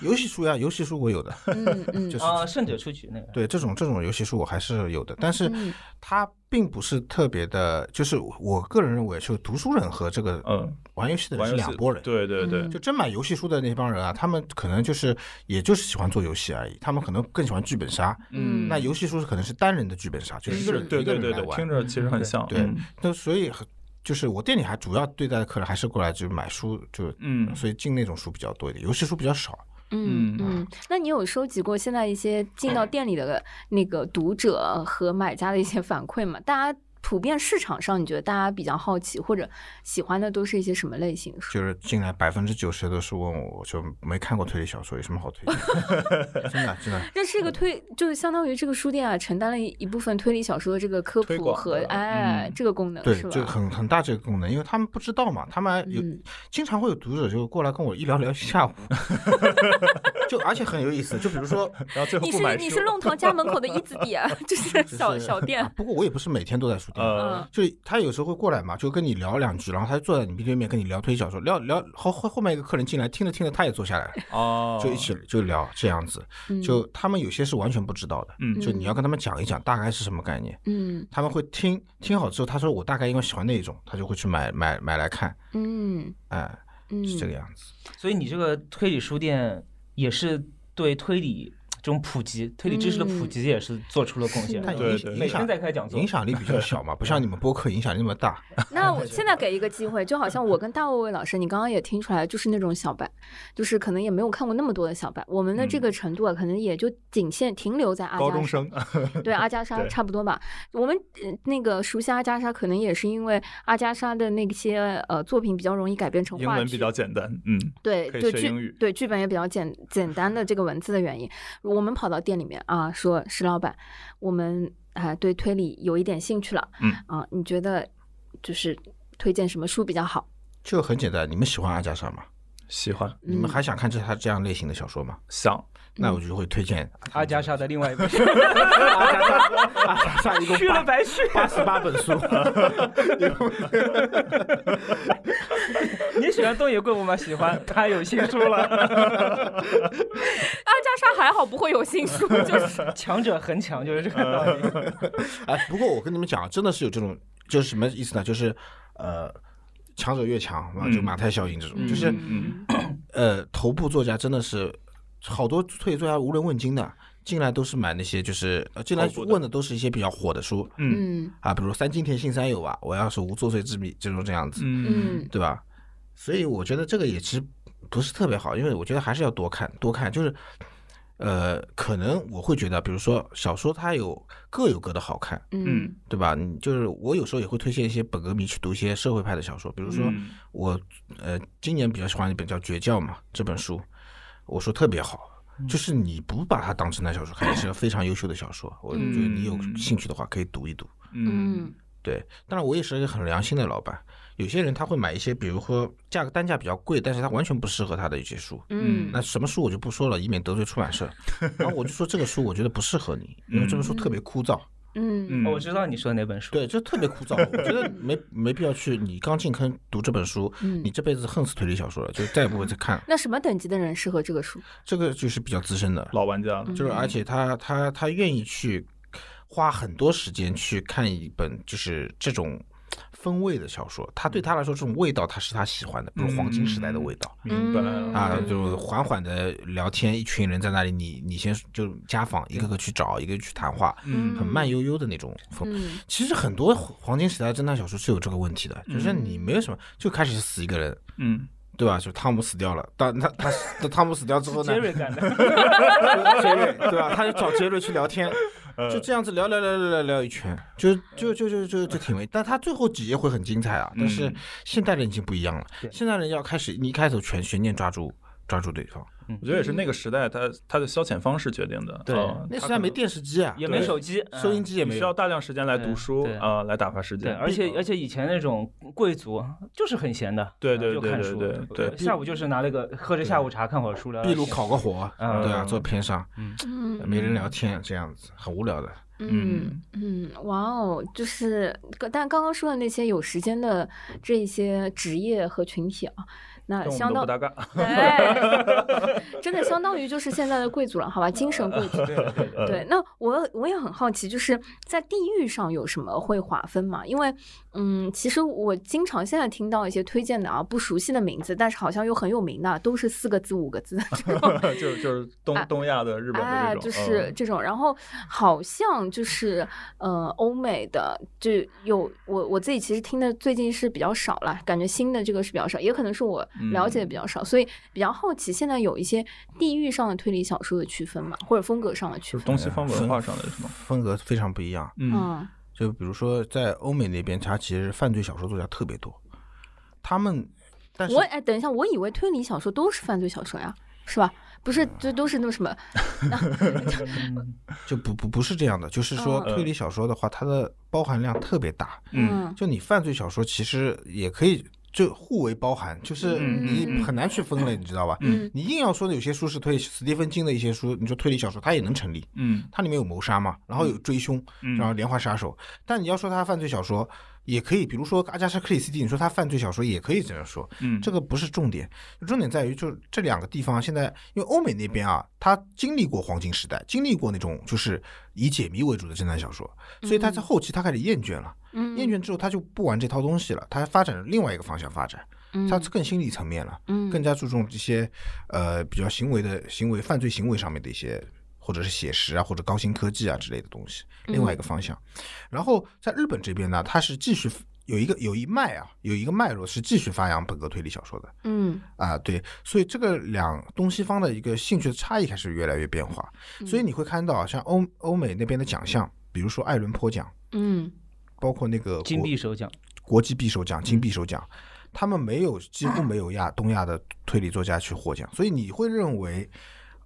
游戏书呀，游戏书我有的，嗯嗯 就是啊，胜者出局那个。对这种这种游戏书我还是有的，但是嗯它并不是特别的，就是我个人认为，就读书人和这个嗯，玩游戏的人是两拨人。对对对嗯，就真买游戏书的那帮人啊，他们可能就是也就是喜欢做游戏而已，他们可能更喜欢剧本杀。嗯那游戏书可能是单人的剧本杀，就是一个人一个对对对对，人来玩。听着其实很像，对嗯，那所以很就是我店里还主要对待的客人还是过来就是买书，就嗯所以进那种书比较多一点，游戏书比较少。嗯嗯嗯，那你有收集过现在一些进到店里的那个读者和买家的一些反馈吗？大家普遍市场上，你觉得大家比较好奇或者喜欢的都是一些什么类型书？就是进来百分之九十都是问我，我就没看过推理小说，有什么好推荐 的？真的真的。这是一个推，就是相当于这个书店啊，承担了一一部分推理小说的这个科普和的哎、嗯这个功能对，是就？很很大这个功能，因为他们不知道嘛，他们有、嗯经常会有读者就过来跟我一聊聊一下午，就而且很有意思，就比如说 然后最后你不买书是你是，弄堂家门口的一字底啊，就是小小店啊。不过我也不是每天都在书店，呃，就他有时候会过来嘛，就跟你聊两句，然后他就坐在你面对面跟你聊推理小说，聊聊后后后面一个客人进来听着听着他也坐下来了，哦，就一起就聊这样子，嗯就他们有些是完全不知道的，嗯就你要跟他们讲一讲大概是什么概念。嗯他们会听听好之后，他说我大概因为喜欢那一种，他就会去买买买来看，嗯哎，嗯，是这个样子。所以你这个推理书店也是对推理这种普及、推理知识的普及也是做出了贡献。但影影响每天在开讲座影，响力比较小嘛，不像你们播客影响力那么大。那我现在给一个机会，就好像我跟大卫卫老师，你刚刚也听出来，就是那种小白，就是可能也没有看过那么多的小白，我们的这个程度啊，可能也就仅限停留在阿加莎，高中生，对阿加莎差不多吧。我们呃那个熟悉阿加莎，可能也是因为阿加莎的那些呃作品比较容易改编成英文比，较简单，嗯，对，就剧对剧本也比较简简单的这个文字的原因，我们跑到店里面啊，说石老板，我们啊、对推理有一点兴趣了，嗯啊，你觉得就是推荐什么书比较好？就很简单，你们喜欢阿加莎吗？喜欢你们嗯还想看这他这样类型的小说吗？想，那我就会推荐阿加莎的另外一本书阿加莎，阿加莎一共去了白去。八十八本书，你喜欢东野圭吾吗？喜欢，他有新书了，阿加莎还好不会有新书，就是 强者恒强，就是这个道理。哎，不过我跟你们讲，真的是有这种，就是什么意思呢？就是呃，强者越强啊，就嗯马太效应这种，嗯就是嗯呃，头部作家真的是好多推理作家无人问津的，进来都是买那些就是呃进来问的都是一些比较火的书。嗯。嗯啊，比如三金田信三友啊，我要是无作祟之谜这种这样子，嗯。嗯。对吧？所以我觉得这个也其实不是特别好，因为我觉得还是要多看多看，就是。呃，可能我会觉得，比如说小说，它有各有各的好看，嗯。对吧？你就是我有时候也会推荐一些本格迷去读一些社会派的小说，比如说嗯。我呃今年比较喜欢一本叫《绝教》嘛，这本书我说特别好，就是你不把它当成那小说看，也是个非常优秀的小说。我觉得你有兴趣的话可以读一读。嗯嗯对，当然我也是一个很良心的老板，有些人他会买一些，比如说价格单价比较贵，但是他完全不适合他的一些书。嗯那什么书我就不说了，以免得罪出版社。然后我就说这个书我觉得不适合你，因为这本书特别枯燥。嗯我知道你说的哪本书，对，这特别枯燥，我觉得没没必要去。你刚进坑读这本书，嗯你这辈子恨死推理小说了，就再也不会再看了。那什么等级的人适合这个书？这个就是比较资深的，老玩家了，就是而且他他他愿意去花很多时间去看一本就是这种风味的小说，他对他来说这种味道他是他喜欢的，比如黄金时代的味道。明白嗯了啊，就缓缓的聊天，一群人在那里，你你先就家访，一个个去找，一个个去谈话，嗯很慢悠悠的那种风。嗯其实很多黄金时代侦探小说是有这个问题的，就是你没有什么，就开始死一个人，嗯对吧？就汤姆死掉了，但他他他汤姆死掉之后呢杰，瑞干的。杰瑞对吧？他就找杰瑞去聊天，呃就这样子聊聊聊聊聊聊一圈，就就就就就就挺没。但他最后几页会很精彩啊。但是嗯现代人已经不一样了对，现代人要开始，你一开头全悬念抓住抓住对方，我觉得也是那个时代它它的消遣方式决定的。对。嗯那时代没电视机啊，也没手机，收音机也没有。大量时间来读书对。对啊，来打发时对，间。而且而且以前那种贵族就是很闲的，对对对对就看书，对对。下午就是拿那个喝着下午茶看会儿书壁炉烤个火，嗯。对啊，坐边上嗯。没人聊天，这样子很无聊的。嗯嗯，哇哦，就是，但刚刚说的那些有时间的这一些职业和群体啊，那相当们都不搭嘎。对，真的相当于就是现在的贵族了，好吧，精神贵族。嗯对，那我我也很好奇，就是在地域上有什么会划分吗？因为，嗯，其实我经常现在听到一些推荐的啊，不熟悉的名字，但是好像又很有名的，都是四个字、五个字的这种。就是就 是东哎东亚的、日本的哎，这种，就是嗯这种，然后好像就是呃，欧美的就有我我自己其实听的最近是比较少了，感觉新的这个是比较少，也可能是我了解的比较少，所以比较好奇现在有一些地域上的推理小说的区分嘛，或者风格上的区分。就是东西方文化上的什么？风格非常不一样。嗯嗯就比如说在欧美那边，它其实犯罪小说作家特别多，他们，但是我哎，等一下，我以为推理小说都是犯罪小说呀，是吧？不是，这都是那什么？就不不不是这样的，就是说嗯推理小说的话，它的包含量特别大。嗯就你犯罪小说其实也可以就互为包含，就是嗯你很难去分类，你知道吧？嗯。你硬要说的有些书是推理，斯蒂芬金的一些书，你说推理小说，它也能成立，嗯。它里面有谋杀嘛，然后有追凶，嗯。然后连环杀手。但你要说它犯罪小说，也可以，比如说阿加莎·克里斯蒂，你说他犯罪小说也可以这样说，嗯，这个不是重点，重点在于就是这两个地方现在，因为欧美那边啊，他经历过黄金时代，经历过那种就是以解谜为主的侦探小说，所以他在后期他开始厌倦了，嗯，厌倦之后他就不玩这套东西了，他发展另外一个方向发展，嗯。他更心理层面了，嗯。更加注重这些呃比较行为的行为犯罪行为上面的一些。或者是写实啊，或者高新科技啊之类的东西，另外一个方向。然后在日本这边呢，它是继续有一个有一脉啊，有一个脉络是继续发扬本格推理小说的。嗯。啊，对，所以这个两东西方的一个兴趣的差异开始越来越变化，所以你会看到啊，像欧欧美那边的奖项，比如说艾伦坡奖，嗯。包括那个金国币首奖，国际匕首奖、金匕首奖，他们没有几乎没有亚东亚的推理作家去获奖，所以你会认为。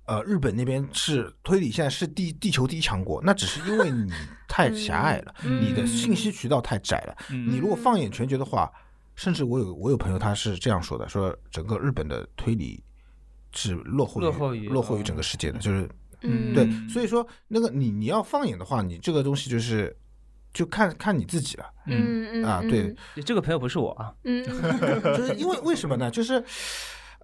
呃，日本那边是推理，现在是地地球第一强国，那只是因为你 太狭隘了，嗯你的信息渠道太窄了。嗯你如果放眼全局的话，甚至我有我有朋友他是这样说的，说整个日本的推理是落后于落后于落后于整个世界的，就是嗯，对，嗯所以说那个你你要放眼的话，你这个东西就是就看看你自己了嗯嗯啊，对，这个朋友不是我啊，嗯就是因为为什么呢？就是。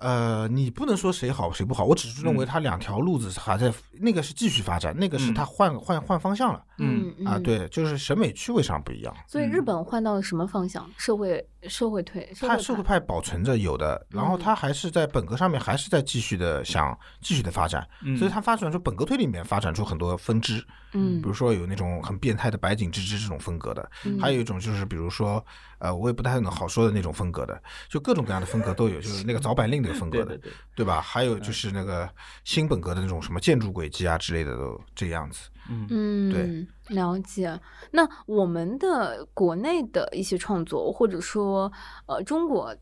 呃，你不能说谁好谁不好，我只是认为他两条路子还在，那个是继续发展，那个是他换换换方向了。嗯啊，，对，就是审美趣味上不一样。所以日本换到了什么方向？社会社会推他社会派派保存着有的，然后嗯。他还是在本格上面还是在继续的想继续的发展，嗯所以他发展出本格推里面发展出很多分支，嗯。比如说有那种很变态的白井之之这种风格的，嗯。还有一种就是比如说呃我也不太能好说的那种风格的，就各种各样的风格都有，就是那个早坂令那个风格的，对对对，对吧？还有就是那个新本格的那种什么建筑轨迹啊之类的都这样子。嗯，嗯，对，了解。那我们的国内的一些创作，或者说呃中国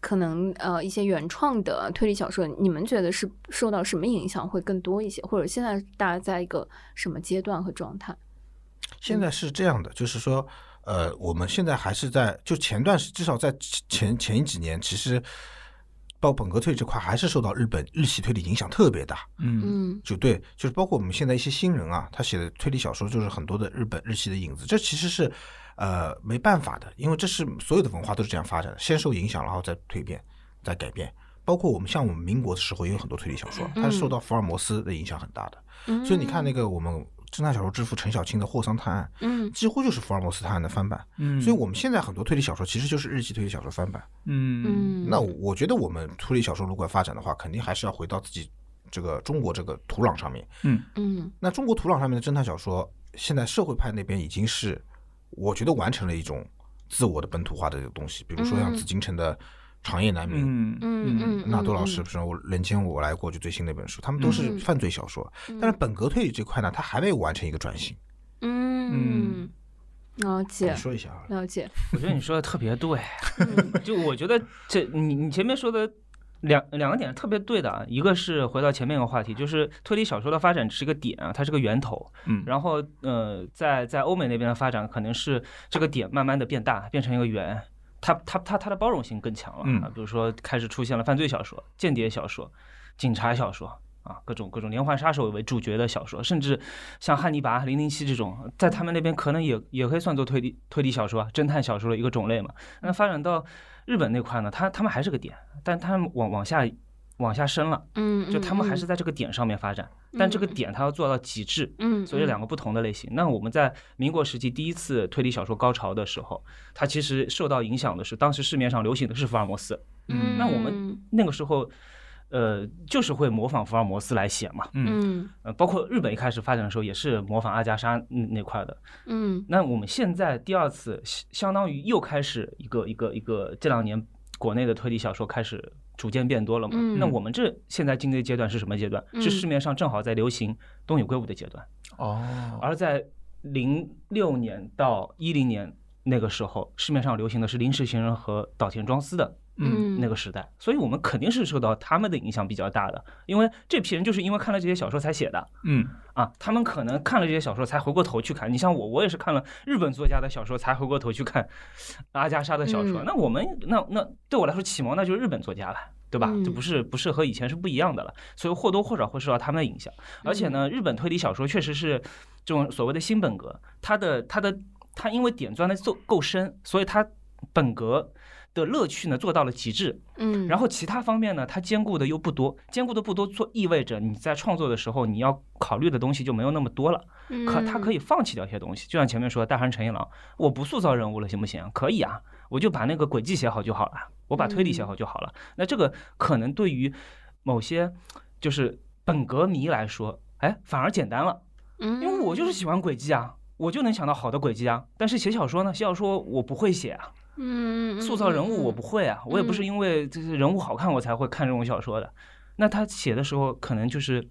可能呃一些原创的推理小说，你们觉得是受到什么影响会更多一些？或者现在大家在一个什么阶段和状态？现在是这样的，就是说，呃，我们现在还是在就前段时，至少在前前几年，其实到本格推理这块还是受到日本日系推理影响特别大。嗯嗯就对，就是包括我们现在一些新人啊，他写的推理小说就是很多的日本日系的影子，这其实是呃没办法的，因为这是所有的文化都是这样发展的，先受影响，然后再蜕变，再改变。包括我们像我们民国的时候也有很多推理小说，它是受到福尔摩斯的影响很大的。嗯，所以你看那个我们侦探小说之父陈小青的《霍桑探案》，嗯几乎就是福尔摩斯探案的翻版。嗯，所以我们现在很多推理小说其实就是日系推理小说翻版。嗯嗯，那我觉得我们推理小说如果发展的话，肯定还是要回到自己这个中国这个土壤上面。嗯嗯那中国土壤上面的侦探小说，现在社会派那边已经是，我觉得完成了一种自我的本土化的这个东西。比如说像嗯紫禁城的《长夜难明》嗯。嗯嗯，纳多老嗯师，不是我人间我来过就最新那本书，他们都是嗯。犯罪小说。但是本格推理这块呢，它还没有完成一个转型。嗯，了解。你说一下啊。了。解，我觉得你说的特别对，嗯就我觉得这你你前面说的两两个点特别对的啊，一个是回到前面一个话题，就是推理小说的发展只是个点啊，它是个源头。嗯，然后呃，在在欧美那边的发展，可能是这个点慢慢的变大，变成一个圆，它它它它的包容性更强了嗯啊。比如说开始出现了犯罪小说、间谍小说、警察小说啊，各种各种连环杀手为主角的小说，甚至像汉尼拔、零零七这种，在他们那边可能也也可以算作推理推理小说、啊、侦探小说的一个种类嘛。那发展到日本那块呢，它他们还是个点，但他们往往下往下深了，嗯，就他们还是在这个点上面发展，但这个点它要做到极致。嗯，所以两个不同的类型。那我们在民国时期第一次推理小说高潮的时候，它其实受到影响的是当时市面上流行的是福尔摩斯。嗯，那我们那个时候，呃，就是会模仿福尔摩斯来写嘛。嗯呃，包括日本一开始发展的时候也是模仿阿加莎嗯那块的。嗯那我们现在第二次相相当于又开始一个一个一个这两年国内的推理小说开始逐渐变多了嘛。嗯那我们这现在经历的阶段是什么阶段？嗯是市面上正好在流行东野圭吾的阶段。哦，而在零六年到一零年那个时候，市面上流行的是临时行人和岛田庄司的嗯那个时代，所以我们肯定是受到他们的影响比较大的，因为这批人就是因为看了这些小说才写的嗯啊，他们可能看了这些小说才回过头去看。你像我，我也是看了日本作家的小说才回过头去看阿加莎的小说。嗯那我们那那对我来说启蒙那就是日本作家了。对吧？嗯这不是不是和以前是不一样的了，所以或多或少会受到他们的影响。而且呢，日本推理小说确实是这种所谓的新本格，它的它的它因为点钻的够够深，所以它本格的乐趣呢做到了极致。嗯，然后其他方面呢，它兼顾的又不多，兼顾的不多，做意味着你在创作的时候你要考虑的东西就没有那么多了。可它可以以放弃掉一些东西，就像前面说的大汉陈一郎，我不塑造人物了，行不行？可以啊，我就把那个轨迹写好就好了，我把推理写好就好了。那这个可能对于某些就是本格迷来说，哎，反而简单了，嗯，因为我就是喜欢轨迹啊，我就能想到好的轨迹啊。但是写小说呢，写小说我不会写啊，嗯塑造人物我不会啊，我也不是因为这些人物好看我才会看这种小说的。那他写的时候可能就是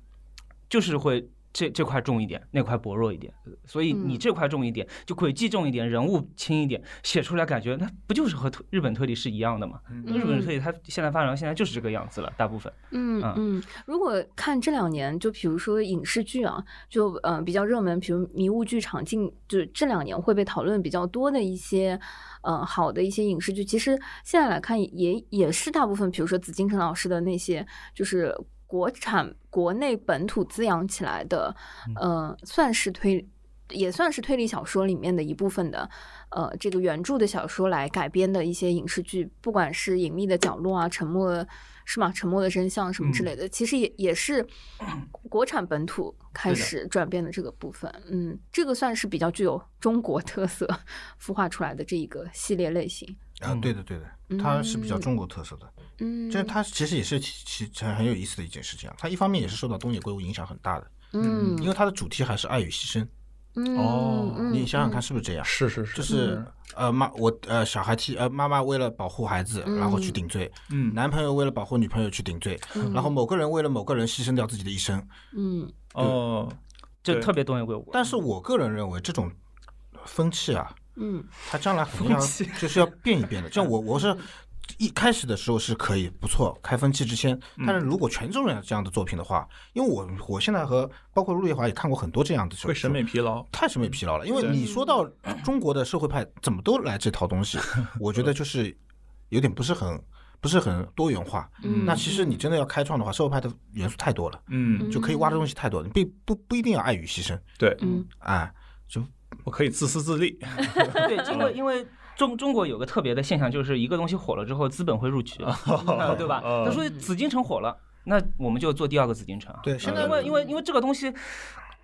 就是会这这块重一点，那块薄弱一点，所以你嗯这块重一点，就轨迹重一点，人物轻一点，写出来感觉那不就是和推日本推理是一样的吗？日本推理它现在发展到现在就是这个样子了，大部分。嗯嗯嗯，如果看这两年，就比如说影视剧啊，就呃比较热门，比如《迷雾剧场》近就这两年会被讨论比较多的一些嗯好的一些影视剧，其实现在来看也也是大部分，比如说紫金陈老师的那些，就是国产国内本土滋养起来的，呃，算是推。也算是推理小说里面的一部分的，呃，这个原著的小说来改编的一些影视剧，不管是《隐秘的角落》啊，《沉默的》是吗？《沉默的真相》什么之类的，其实也也是国产本土开始转变的这个部分。嗯，这个算是比较具有中国特色 孵化出来的这一个系列类型。啊，对的对的，它是比较中国特色的。嗯，这它其实也是其其很有意思的一件事情啊。它一方面也是受到东野圭吾影响很大的，嗯因为它的主题还是爱与牺牲。嗯哦嗯你想想看嗯是不是这样？是是是，就是呃妈我呃小孩替呃妈妈为了保护孩子，然后去嗯顶罪；嗯男朋友为了保护女朋友去顶罪，嗯然后某个人为了某个人牺牲掉自己的一生。嗯哦，对就特别东野圭吾。但是我个人认为这种风气啊，嗯它将来肯定要就是要变一变的。像我我是一开始的时候是可以不错，开风气之先。但是如果全中人这样的作品的话，因为我我现在和包括陆夜华也看过很多这样的小说，会审美疲劳。太审美疲劳了。因为你说到中国的社会派怎么都来这套东西，我觉得就是有点不是很不是很多元化。嗯，那其实你真的要开创的话，社会派的元素太多了，嗯，就可以挖的东西太多了，你不不不一定要爱与牺牲，对，嗯哎，就我可以自私自利。对，因为因为中中国有个特别的现象，就是一个东西火了之后，资本会入局，啊 对吧？哦他说紫禁城火了，那我们就做第二个紫禁城啊。对。现在因为因为因为这个东西，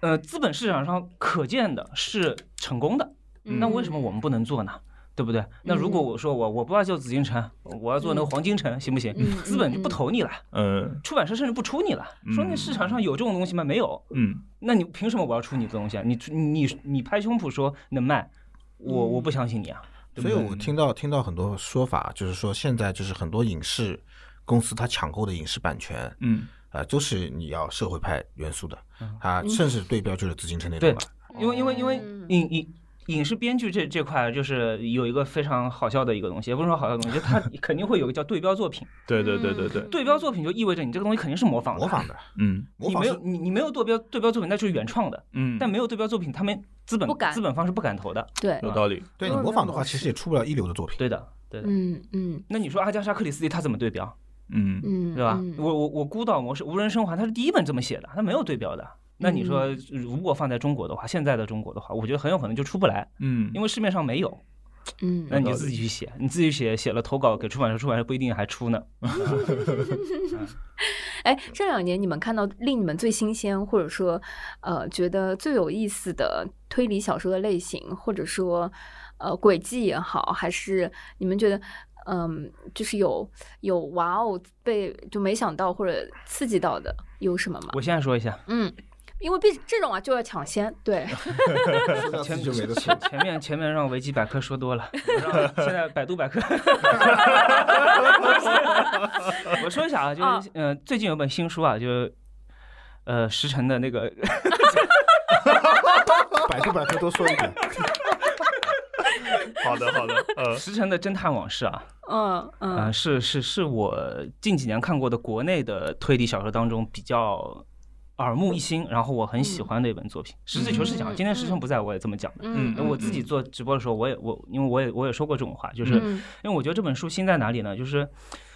呃，资本市场上可见的是成功的，嗯那为什么我们不能做呢？对不对？那如果我说我我不要做紫禁城，我要做那个黄金城，行不行嗯？资本就不投你了，嗯出版社甚至不出你了，说那市场上有这种东西吗？没有，嗯那你凭什么我要出你的东西啊？你你你拍胸脯说能卖，我我不相信你啊。对对所以我听到听到很多说法，就是说现在就是很多影视公司它抢购的影视版权，嗯啊，都是你要社会派元素的嗯，它甚至对标就是紫禁城那种。因为因为因为嗯影影影视编剧这这块就是有一个非常好笑的一个东西，也不是说好笑的东西，就它 肯定会有一个叫对标作品。对对对对对，对标作品就意味着你这个东西肯定是模仿的，模仿的，嗯模仿是你没有你你没有对标对标作品，那就是原创的。嗯，但没有对标作品，他们资本不敢资本方是不敢投的。对，有道理。对你模仿的话，其实也出不了一流的作品。对的，对的。嗯嗯那你说阿加莎·克里斯蒂他怎么对标，嗯嗯，对吧？嗯我我我孤岛模式无人生还，他是第一本这么写的，他没有对标的。那你说，如果放在中国的话，现在的中国的话，我觉得很有可能就出不来，嗯，因为市面上没有。嗯那你自己去写，你自己写写了投稿给出版社，出版社不一定还出呢。哎，这两年你们看到令你们最新鲜，或者说呃觉得最有意思的推理小说的类型，或者说呃轨迹也好，还是你们觉得嗯、就是有有哇哦被就没想到或者刺激到的有什么吗？我现在说一下，嗯，因为毕这种啊就要抢先，对 说到自己就没得前前面前面让维基百科说多了，现在百度百科。我说一下啊，就是呃，最近有本新书啊，就是呃石晨的那个百度百科多说一点。好的好的，呃，石城的侦探往事啊，嗯呃，嗯是是是我近几年看过的国内的推理小说当中比较耳目一新，然后我很喜欢的一本作品。实事求是讲，嗯今天石晨不在，我也这么讲的。嗯，嗯我自己做直播的时候，我也我因为我也我也说过这种话，就是嗯因为我觉得这本书新在哪里呢？就是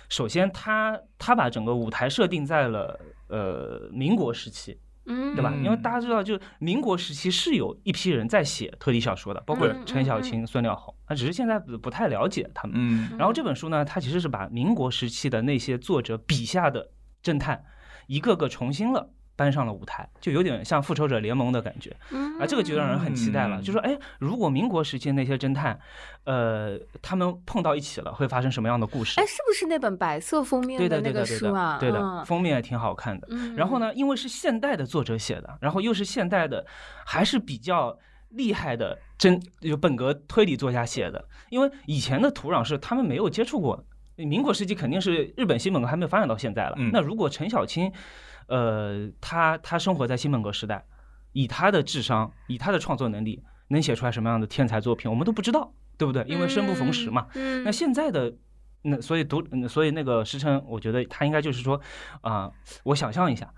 首先他他把整个舞台设定在了呃民国时期，嗯，对吧？嗯因为大家知道，就民国时期是有一批人在写推理小说的，包括嗯陈小青、孙了红，他只是现在不不太了解他们。嗯然后这本书呢，它其实是把民国时期的那些作者笔下的侦探，一个个重新了搬上了舞台，就有点像复仇者联盟的感觉啊，这个就让人很期待了。嗯就说，哎，如果民国时期那些侦探，呃，他们碰到一起了，会发生什么样的故事哎，？是不是那本白色封面对的，那对的，对个书啊？的，对的，嗯封面也挺好看的。嗯，然后呢，因为是现代的作者写的，然后又是现代的，还是比较厉害的真有本格推理作家写的。因为以前的土壤是他们没有接触过，民国时期肯定是日本新本格还没有发展到现在了。嗯那如果陈小青，呃，他他生活在新本格时代，以他的智商，以他的创作能力，能写出来什么样的天才作品，我们都不知道，对不对？因为生不逢时嘛。嗯，那现在的那所以读，嗯所以那个石晨，我觉得他应该就是说，啊、我想象一下，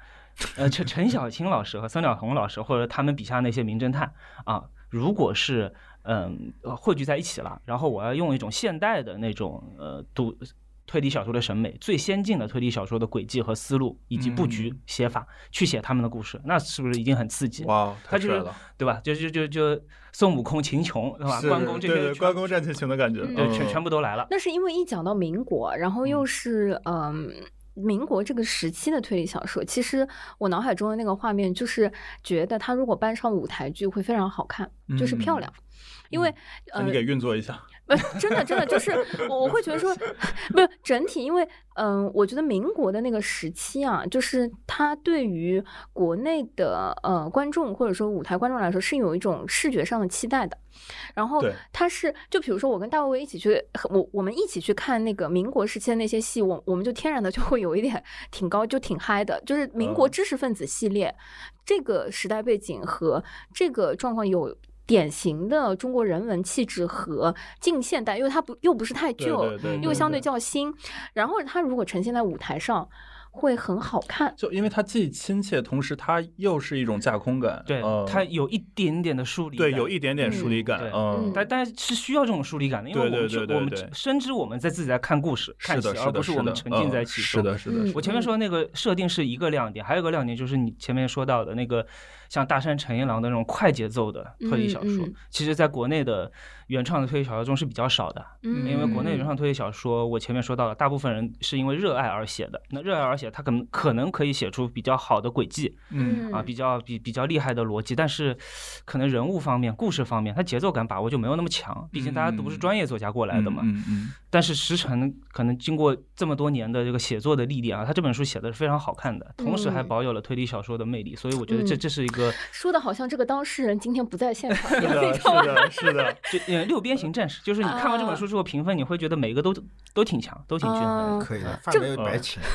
呃，陈陈小青老师和孙晓红老师，或者他们笔下那些名侦探啊，如果是嗯、呃汇聚在一起了，然后我要用一种现代的那种呃读。推理小说的审美，最先进的推理小说的轨迹和思路以及布局写法，去写他们的故事，那是不是已经很刺激？哇，他就是太帅了，对吧？就就就就孙悟空、秦琼，是吧？是关公这对对些关公战秦琼的感觉，嗯对，全嗯全部都来了。那是因为一讲到民国，然后又是嗯。民国这个时期的推理小说，其实我脑海中的那个画面就是觉得它如果搬上舞台剧会非常好看，就是漂亮，因为呃你给运作一下，不，真的真的就是 我我会觉得说，不是整体，因为嗯、我觉得民国的那个时期啊，就是它对于国内的呃观众或者说舞台观众来说是有一种视觉上的期待的。然后他是就比如说我跟大卫一起去，我我们一起去看那个民国时期的那些戏，我我们就天然的 就会有一点挺高，就挺嗨的，就是民国嗯知识分子系列。这个时代背景和这个状况有典型的中国人文气质和近现代，因为它不又不是太旧，对对，又相对对较新，然后它如果呈现在舞台上，会很好看。就因为它既亲切，同时它又是一种架空感，对，嗯它有一点点的疏离感，对有一点点疏离感对，嗯，但但是需要这种疏离感的，因为我对对们去我们对对对深知我们在自己在看故事、看戏，是的，而不是我们沉浸在嗯其中。是的，是的，嗯是的我前面说那个设定是一个亮点，还有一个亮点就是你前面说到的那个像大山诚一郎的那种快节奏的推理小说嗯嗯，其实在国内的原创的推理小说中是比较少的。嗯，因为国内原创推理小说，我前面说到了，大部分人是因为热爱而写的。那热爱而写，他可能可能可以写出比较好的轨迹嗯啊，比较比比较厉害的逻辑，但是可能人物方面、故事方面，他节奏感把握就没有那么强。毕竟大家都不是专业作家过来的嘛。嗯嗯但是石城可能经过这么多年的这个写作的历练啊，他这本书写的是非常好看的，同时还嗯保有了推理小说的魅力，所以我觉得这嗯这是一个 说的好像这个当事人今天不在现场一样，是的，你知道吗？是的，是的，就呃六边形战士，就是你看完这本书之后评分，你会觉得每个都都挺强，都挺均衡可以的，这范围白请。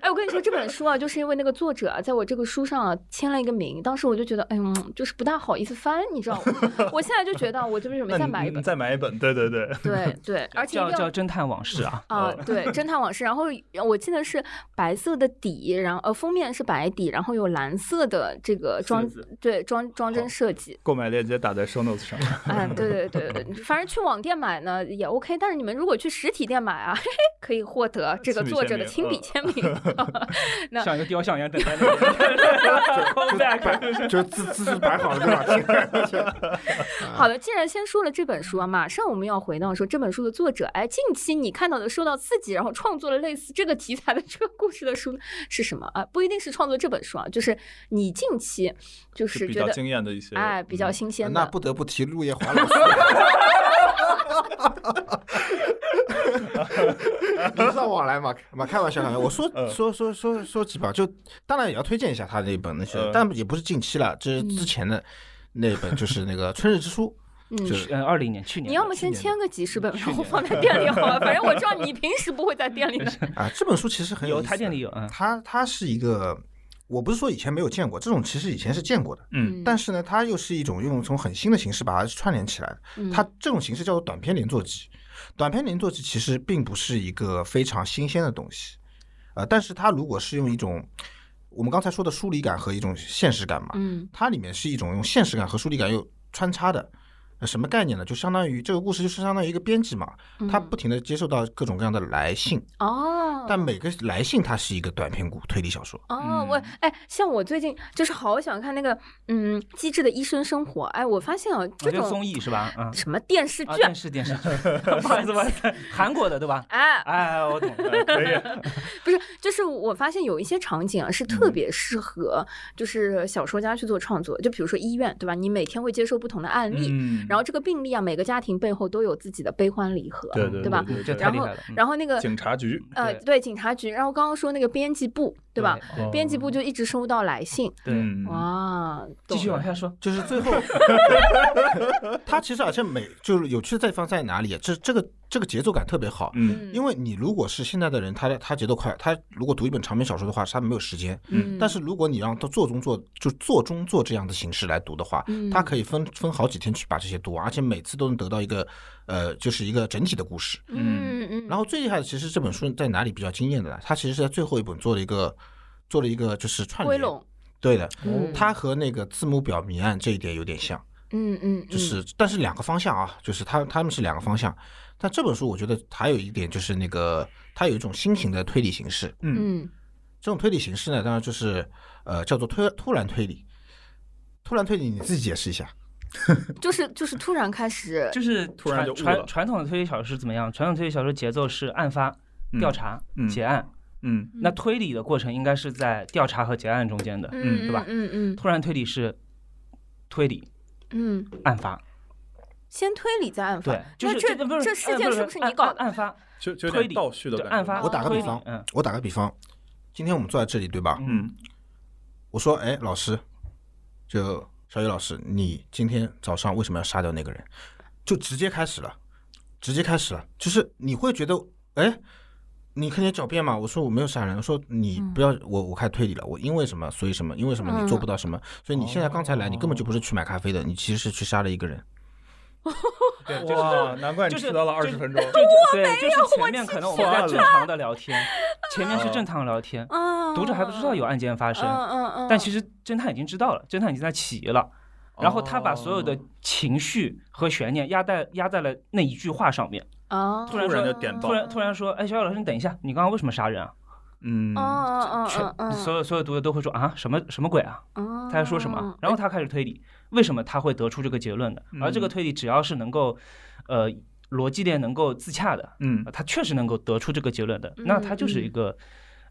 哎，我跟你说这本书啊，就是因为那个作者啊，在我这个书上啊签了一个名，当时我就觉得，哎呦，就是不大好意思翻，你知道吗？我现在就觉得，我就是准备那你你再买一本。再买一本，对对对，对对，而且叫叫侦探往事啊，啊，对，侦探往事。然后我记得是白色的底，然后呃封面是白底，然后有蓝色的这个装字对装装帧设计。购买链接打在 show notes 上。嗯，对对对对，反正去网店买呢也 OK，但是你们如果去实体店买啊，嘿嘿，可以获得这个作者的亲笔签名。那像一个雕像一样等在那里。摆就姿姿势摆好了对吧？好的，既然先说了这本书啊，马上我们要回到说这本书的作者，哎，近期你看到的受到刺激，然后创作了类似这个题材的这个故事的书是什么啊？不一定是创作这本书啊，就是你近期就是比较觉得惊艳的一些，哎比较嗯新鲜的，那不得不提陆夜华老师。礼尚往来嘛，嘛开玩笑，开玩笑。我说嗯说说说说几本，就当然也要推荐一下他那本那些嗯，但也不是近期了，这是之前的那本，就是那个《春日之书》。嗯。就是嗯，二零年去年。你要么先签个几十本，然后放在店里好了。反正我知道你 平时不会在店里的。啊，这本书其实很意思有他店里有嗯它它是一个，我不是说以前没有见过，这种其实以前是见过的，嗯但是呢，它又是一种用从很新的形式把它串联起来的。嗯它这种形式叫做短篇连作集。短篇连作集其实并不是一个非常新鲜的东西，呃，但是它如果是用一种我们刚才说的疏离感和一种现实感嘛，嗯它里面是一种用现实感和疏离感又穿插的。呃什么概念呢？就相当于这个故事就是相当于一个编辑嘛，他嗯不停的接受到各种各样的来信，哦，但每个来信它是一个短篇故推理小说。哦，我哎，像我最近就是好想看那个嗯《机智的医生生活》，哎，我发现啊，这这个种综艺是吧？嗯，什么电视啊，剧，电视电视剧，不好意思不好意思，韩国的对吧？哎，哎，我懂了。哎可以，不是，就是我发现有一些场景啊是特别适合就是小说家去做创作，就比如说医院，对吧？你每天会接受不同的案例，嗯，然后这个病例啊，每个家庭背后都有自己的悲欢离合，对对吧？然后然后那个警察局，呃，对对警察局，然后刚刚说那个编辑部，对吧？编辑部就一直收到来信，对，嗯，哇，继续往下说。就是最后，他其实而且每就是有趣的地方在哪里？这这个这个节奏感特别好。嗯因为你如果是现在的人，他他节奏快，他如果读一本长篇小说的话，他没有时间。嗯，但是如果你让他做中做，就做中做这样的形式来读的话，嗯他可以分分好几天去把这些读完，而且每次都能得到一个呃，就是一个整体的故事。嗯嗯，然后最厉害的其实这本书在哪里比较惊艳的呢？它其实是在最后一本做了一个做了一个就是串联，归拢，对的，嗯它和那个字母表谜案这一点有点像。嗯嗯，就是，但是两个方向啊，就是它他们是两个方向。但这本书我觉得还有一点就是那个，它有一种新型的推理形式。嗯嗯这种推理形式呢，当然就是呃叫做推突然推理。突然推理你自己解释一下。嗯，就是就是突然开始，就是突然就传传传统的推理小说是怎么样？传统推理小说节奏是案发、嗯调查、嗯结案，嗯那推理的过程应该是在调查和结案中间的。嗯对吧嗯嗯突然推理是推理嗯，案发，先推理再案发对，，就那这是这不是这事呃件是不是你搞的？案发就就推理倒叙的感觉。对案发我打个比方嗯我打个比方，今天我们坐在这里，对吧？嗯我说，哎，老师，就小雨老师，你今天早上为什么要杀掉那个人？就直接开始了，直接开始了，就是你会觉得，哎，你看你狡辩嘛？我说我没有杀人，我说你不要，我我开始推理了，我因为什么，所以什么，因为什么你做不到什么，所以你现在刚才来，你根本就不是去买咖啡的，你其实是去杀了一个人。对，就是哇，难怪你迟到了二就十分钟。就对，就是前面可能我们在正常的聊天，前面是正常聊天，啊，读者还不知道有案件发生，嗯嗯嗯，但其实侦探已经知道了，侦探已经在起疑了。然后他把所有的情绪和悬念压在压在了那一句话上面，啊，突然突然说就点到突然突然说，哎，小小老师，你等一下，你刚刚为什么杀人啊？嗯哦哦全哦哦，所有所有读者都会说啊，什么什么鬼啊？哦他在说什么？然后他开始推理，为什么他会得出这个结论的？而这个嗯推理只要是能够，呃，逻辑链能够自洽的，嗯他确实能够得出这个结论的，那他就是一个，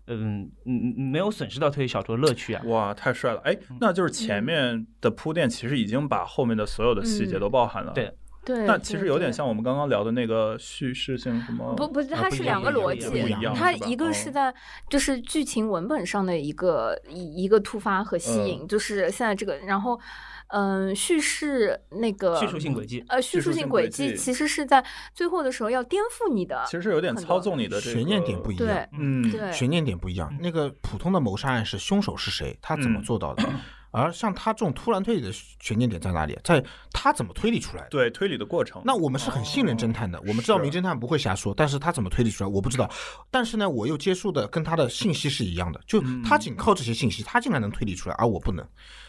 嗯嗯嗯，没有损失到推理小说的乐趣啊。哇，太帅了！哎，嗯那就是前面的铺垫其实已经把后面的所有的细节嗯都包含了。对对，那其实有点。像我们刚刚聊的那个叙事性什么？不不，它是两个逻不一样不一辑样，它一个是在就是剧情文本上的一个一一个突发和吸引，就是现在这个，然后嗯，叙事那个叙述性轨迹，呃，叙述性轨迹迹其实是在最后的时候要颠覆你的，其实是有点操纵你的悬念点不一样对。嗯，对，悬念点不一样。那个普通的谋杀案是凶手是谁，他怎么嗯做到的？而像他这种突然推理的悬念点在哪里？在他怎么推理出来的？对推理的过程。那我们是很信任侦探的，我们知道名侦探不会瞎说，但是他怎么推理出来，我不知道。但是呢，我又接触的跟他的信息是一样的，就他仅靠这些信息，他竟然能推理出来，而我不能，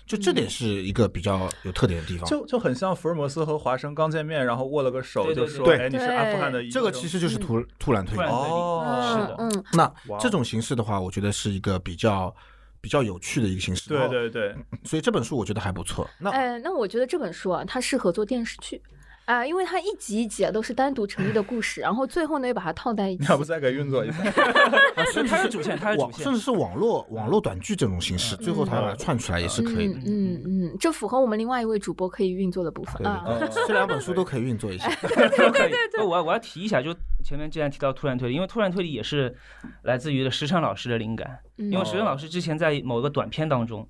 就这点是一个比较有特点的地方。就就很像福尔摩斯和华生刚见面，然后握了个手，就说：“对。哎，你是阿富汗的一这个其实就是突突然推理。哦是的。嗯。嗯那这种形式的话，我觉得是一个比较比较有趣的一个形式。对对对，所以这本书我觉得还不错。那哎，那我觉得这本书啊，它适合做电视剧。啊、因为它一集一集啊都是单独成立的故事，然后最后呢又把它套在一起你。要不再给运作一下？啊 甚至它是主线它是主网，线甚至是网络网络短剧这种形式，最后他把它串出来也是可以的。嗯嗯嗯，这符合我们另外一位主播可以运作的部分啊。对对，这两本书都可以运作一下。都可以。不我要我要提一下，就前面既然提到突然推理，因为突然推理也是来自于石川老师的灵感，嗯因为石川老师之前在某个短片当中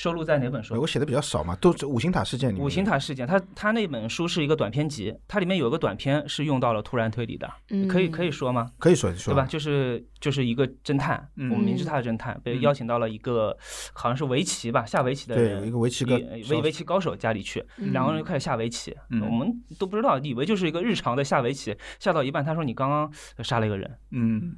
收录在哪本书？我写的比较少嘛，都是五星塔事件里面。五星塔事件，他他那本书是一个短篇集，它里面有一个短篇是用到了突然推理的，嗯可以可以说吗？可以说说对吧？？就是就是一个侦探，嗯我们明知他的侦探被邀请到了一个好像是围棋吧，下围棋的对，人，有一个围围围棋高手家里去，嗯两个人就开始下围棋，嗯我们都不知道，以为就是一个日常的下围棋，下到一半，他说你刚刚杀了一个人，嗯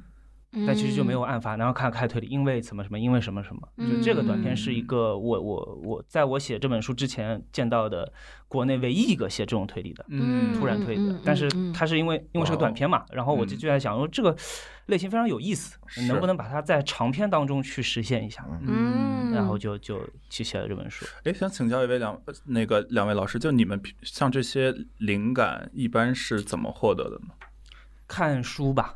但其实就没有案发，然后看开推理，因为什么什么，因为什么什么，就这个短片是一个我我我在我写这本书之前见到的国内唯一一个写这种推理的。嗯突然推理的但是嗯它是因为因为是个短片嘛，然后我就嗯就在想说这个类型非常有意思，能不能把它在长篇当中去实现一下？嗯，然后就就去写了这本书。哎，想请教一位两呃那个两位老师，就你们平像这些灵感一般是怎么获得的呢？看书吧，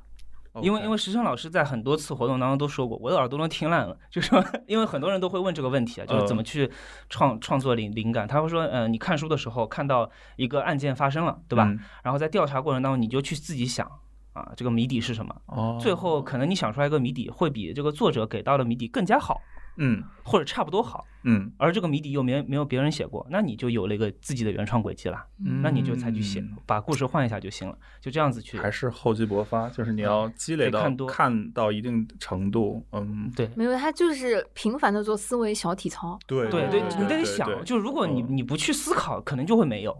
因为因为石生老师在很多次活动当中都说过，我的耳朵都听烂了，就说因为很多人都会问这个问题啊，就是怎么去创创作灵灵感。他会说，嗯，你看书的时候看到一个案件发生了，对吧？嗯然后在调查过程当中，你就去自己想啊，这个谜底是什么？哦，最后可能你想出来一个谜底，会比这个作者给到的谜底更加好，嗯。或者差不多好。嗯。而这个谜底又没没有别人写过，那你就有了一个自己的原创轨迹了，嗯，那你就才去写，把故事换一下就行了，就这样子去。还是厚积薄发，就是你要积累到得看多看到一定程度，嗯，对，没有，他就是频繁的做思维小体操。对对对，你得想，就如果你嗯。你不去思考，可能就会没有；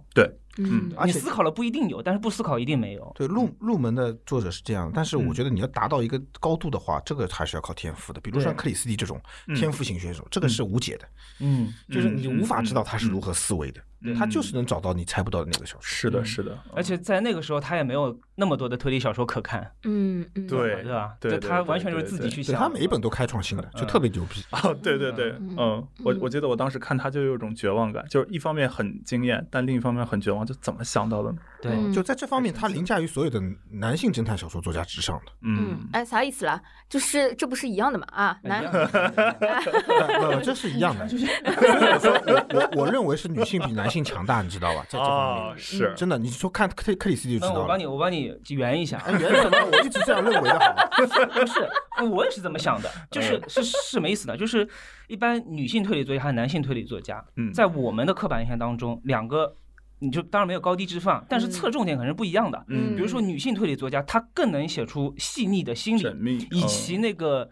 嗯而且你思考了不一定有，但是不思考一定没有。对入入门的作者是这样，但是我嗯觉得你要达到一个高度的话，这个还是要靠天赋的。比如像克里斯蒂这种嗯。天赋型选手，这个是无解的，嗯，就是你无法知道他是嗯。如何思维的，嗯他就是能找到你猜不到的那个小说。是的，嗯是的，而且在那个时候，他也没有那么多的推理小说可看，嗯嗯，对对吧？对就他完全就是自己去想。他每一本都开创性的，就特别牛逼。哦，对对对，嗯嗯，我嗯我记得我当时看他就有一种绝望感，就是一方面很惊艳，但另一方面很绝望，就怎么想到的呢？对，嗯就在这方面，他凌驾于所有的男性侦探小说作家之上的。嗯，哎，啥意思啦？就是这不是一样的嘛？啊，男，这是一样的。就是 我，我认为是女性比男性强大，你知道吧？在这方面，啊是，真的，你说看克克里斯蒂就知道了。我帮你，我帮你圆一下。哎，原什么？我一直这样认为的，好吗？不是，我也是这么想的，就是是是什么意思呢？就是一般女性推理作家和男性推理作家，嗯，在我们的刻板印象当中，两个你就当然没有高低之分，啊但是嗯侧重点可能是不一样的。嗯比如说女性推理作家，她更能写出细腻的心理，以及那个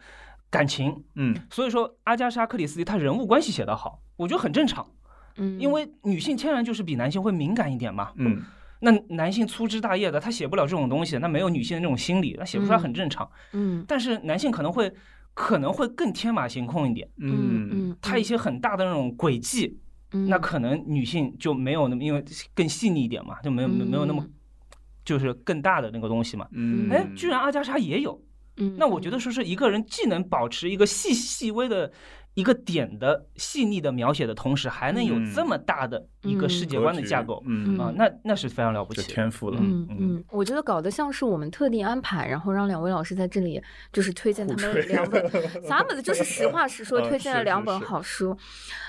感情。嗯所以说，阿加莎·克里斯蒂她人物关系写得好，我觉得很正常，嗯，因为女性天然就是比男性会敏感一点嘛。嗯那男性粗枝大叶的，他写不了这种东西，那没有女性的那种心理，他写不出来很正常。嗯但是男性可能会可能会更天马行空一点，嗯嗯，他一些很大的那种轨迹，嗯。那可能女性就没有那么，因为更细腻一点嘛，就没有没有没有那么就是更大的那个东西嘛。嗯，哎，居然阿加莎也有，嗯，那我觉得说是一个人既能保持一个细细微的一个点的细腻的描写的同时，还能有嗯这么大的一个世界观的架构嗯，啊，那那是非常了不起的。天赋了，嗯嗯，我觉得搞得像是我们特地安排，然后让两位老师在这里就是推荐他们两本，咱们就是实话实说，呃推荐了两本好书。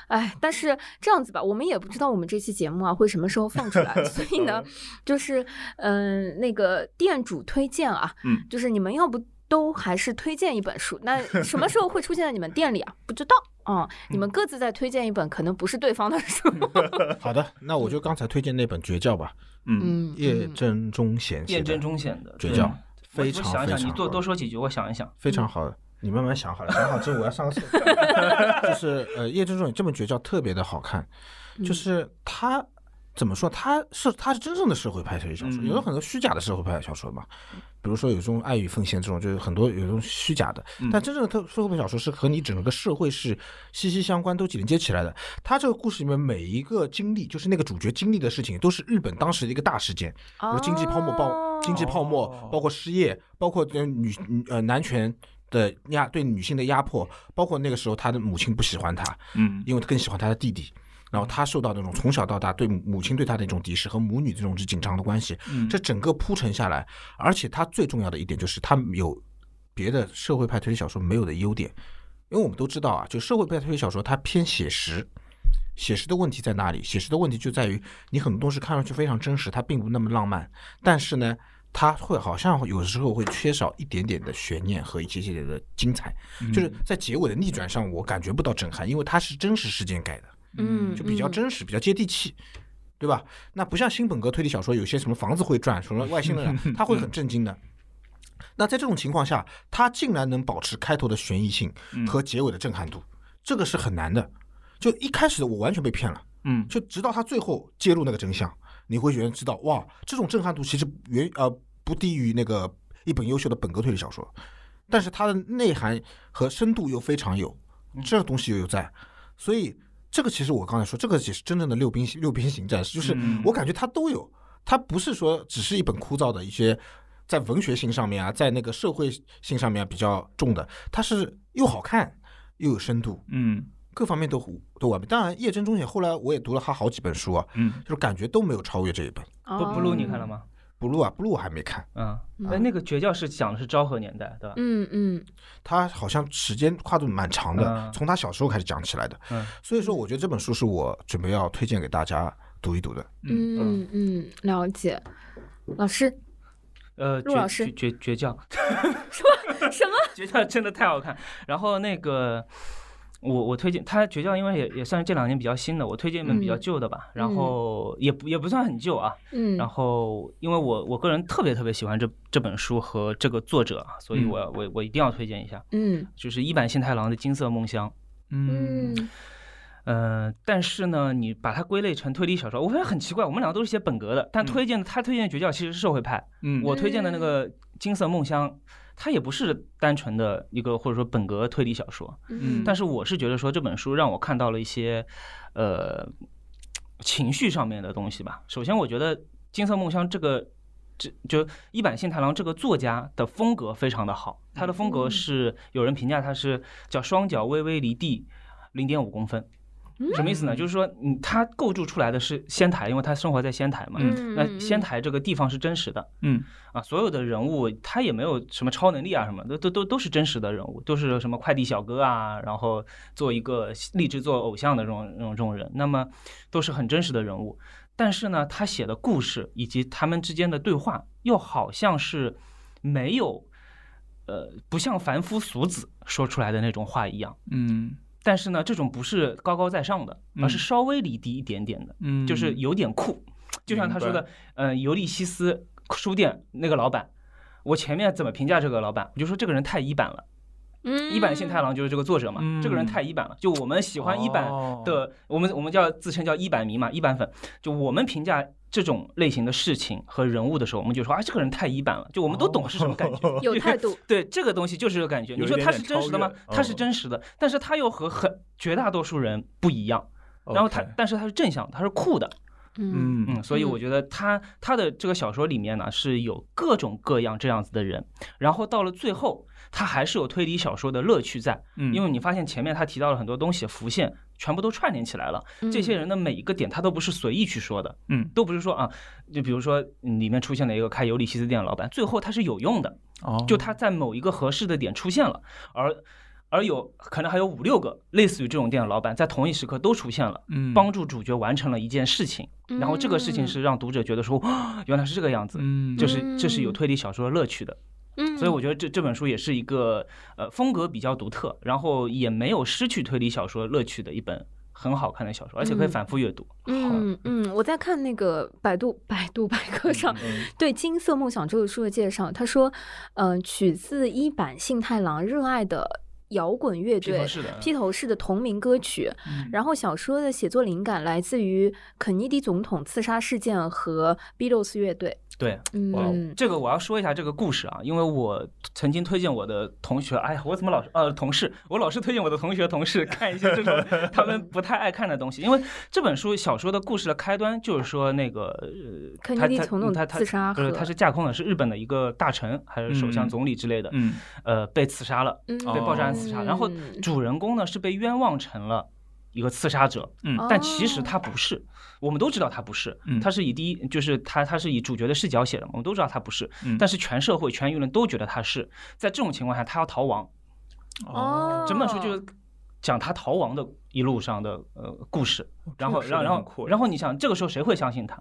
哎，但是这样子吧，我们也不知道我们这期节目啊会什么时候放出来，所以呢，就是嗯、那个店主推荐啊，嗯，就是你们要不。都还是推荐一本书。那 什么时候会出现在你们店里啊？不知道啊、你们各自再推荐一本，可能不是对方的书。好的，那我就刚才推荐那本《绝教》吧，嗯，嗯，叶嗯真中贤写的验证，中显的绝教非常非常想一想，你多多说几句，我想一想。非常好。你慢慢想好了，想好之后我要上个厕所。就是呃，叶真中这本绝教特别的好看，就是它怎么说？他是他是真正的社会派推理小说，嗯有很多虚假的社会派小说嘛，比如说有这种爱与奉献这种，就是很多有这种虚假的，但真正的特社会派小说是和你整个社会是息息相关，都连接起来的。他这个故事里面每一个经历，就是那个主角经历的事情，都是日本当时的一个大事件，比如经济泡沫爆、经济泡沫哦，包括失业，包括女呃男权的压对女性的压迫，包括那个时候他的母亲不喜欢他，嗯因为他更喜欢他的弟弟。然后他受到那种从小到大对母亲对他的一种敌视和母女这种紧张的关系，嗯。这整个铺陈下来，而且他最重要的一点就是他有别的社会派推理小说没有的优点，因为我们都知道啊，就社会派推理小说它偏写实，写实的问题在哪里？写实的问题就在于你很多东西看上去非常真实，它并不那么浪漫，但是呢，它会好像有时候会缺少一点点的悬念和一些些的精彩，就是在结尾的逆转上，我感觉不到震撼，因为它是真实事件改的。嗯，就比较嗯真实，比较接地气，对吧？那不像新本格推理小说，有些什么房子会转，什么外星人，他会很震惊的。那在这种情况下，他竟然能保持开头的悬疑性和结尾的震撼度，这个是很难的。就一开始我完全被骗了，嗯就直到他最后揭露那个真相，你会觉得知道哇，这种震撼度其实远呃不低于那个一本优秀的本格推理小说，但是它的内涵和深度又非常有，这个东西又有在，所以这个其实我刚才说，这个也是真正的六边六边形战士，就是嗯我感觉它都有，它不是说只是一本枯燥的一些。在文学性上面啊，在那个社会性上面、啊、比较重的，它是又好看又有深度，嗯各方面都都完美。当然，叶真中也后来我也读了他好几本书啊，嗯就是感觉都没有超越这一本。哦不不录你看了？吗？不录啊，不录我还没看，嗯，那那个绝教是讲的是昭和年代，对吧？嗯嗯他好像时间跨度蛮长的，嗯从他小时候开始讲起来的。嗯所以说，我觉得这本书是我准备要推荐给大家读一读的。嗯嗯，了解。老师，呃，绝陆老师绝绝绝教，什么？绝教真的太好看。然后那个。我我推荐他绝教，因为也也算是这两年比较新的，我推荐一本比较嗯旧的吧。然后也不也不算很旧啊。嗯，然后因为我我个人特别特别喜欢这这本书和这个作者，所以我我我一定要推荐一下，嗯。就是一坂幸太郎的《金色梦乡》。嗯。嗯。呃，但是呢，你把它归类成推理小说，我发现很奇怪，我们两个都是写本格的，但推荐的他推荐的绝教其实是社会派，嗯。我推荐的那个《金色梦乡》，它也不是单纯的一个或者说本格推理小说，嗯，但是我是觉得说这本书让我看到了一些呃情绪上面的东西吧。首先，我觉得《金色梦乡》这个这就一坂幸太郎这个作家的风格非常的好，他的风格嗯是有人评价他是叫双脚微微离地零点五公分。什么意思呢？就是说，嗯，他构筑出来的是仙台，因为他生活在仙台嘛。嗯那仙台这个地方是真实的，嗯啊，所有的人物他也没有什么超能力啊，什么都都都都是真实的人物，都是什么快递小哥啊，然后做一个立志做偶像的这种这种这种人，那么都是很真实的人物。但是呢，他写的故事以及他们之间的对话，又好像是没有，呃，不像凡夫俗子说出来的那种话一样。嗯但是呢，这种不是高高在上的，而是嗯稍微离低一点点的。嗯，就是有点酷，就像他说明的，呃，尤利西斯书店那个老板，我前面怎么评价这个老板，我就说这个人太一版了。嗯一版幸太郎就是这个作者嘛，这个人嗯太一版了。就我们喜欢一板哦的，我们我们叫自称叫一版迷嘛，一版粉。就我们评价这种类型的事情和人物的时候，我们就说啊，这个人太一般了。就我们都懂是什么感觉。有态度，对这个东西就是这个感觉。你说他是真实的吗他是哦真实的，但是他又和很绝大多数人不一样。然后他但是他是正向的，他是酷的。嗯嗯嗯，所以我觉得他他的这个小说里面呢是有各种各样这样子的人，然后到了最后，他还是有推理小说的乐趣在，嗯因为你发现前面他提到了很多东西浮现，全部都串联起来了。这些人的每一个点，他都不是随意去说的，嗯都不是说啊，就比如说嗯里面出现了一个开尤里西斯店的老板，最后他是有用的，哦就他在某一个合适的点出现了，而。而有可能还有五六个类似于这种店的老板，在同一时刻都出现了，嗯帮助主角完成了一件事情。然后这个事情是让读者觉得说，哇原来是这个样子，嗯就是这是有推理小说的乐趣的。嗯，所以我觉得这这本书也是一个呃风格比较独特，然后也没有失去推理小说乐趣的一本很好看的小说，而且可以嗯。反复阅读。嗯嗯，我在看那个百度百度百科上嗯对《金色梦想》这个书的介绍，他说，嗯、取自一坂幸太郎热爱的摇滚乐队披头士的同名歌曲。嗯。然后小说的写作灵感来自于肯尼迪总统刺杀事件和 Beatles 乐队。对，嗯，这个我要说一下这个故事啊，因为我曾经推荐我的同学，哎呀，我怎么老是呃同事，我老是推荐我的同学同事 看一些这种他们不太爱看的东西，因为这本书小说的故事的开端就是说那个呃，肯尼迪总统他他自杀不是和他是架空的，是日本的一个大臣还是首相嗯。总理之类的，嗯。呃，被刺杀了，嗯。被爆炸案刺杀，然后嗯。主人公呢是被冤枉成了一个刺杀者，嗯。但其实哦他不是，我们都知道他不是嗯，他是以第一就是他他是以主角的视角写的，我们都知道他不是，嗯。但是全社会全舆论都觉得他是，在这种情况下他要逃亡，哦，整本书就是讲他逃亡的一路上的呃故事，然后这个然后然后你想这个时候谁会相信他？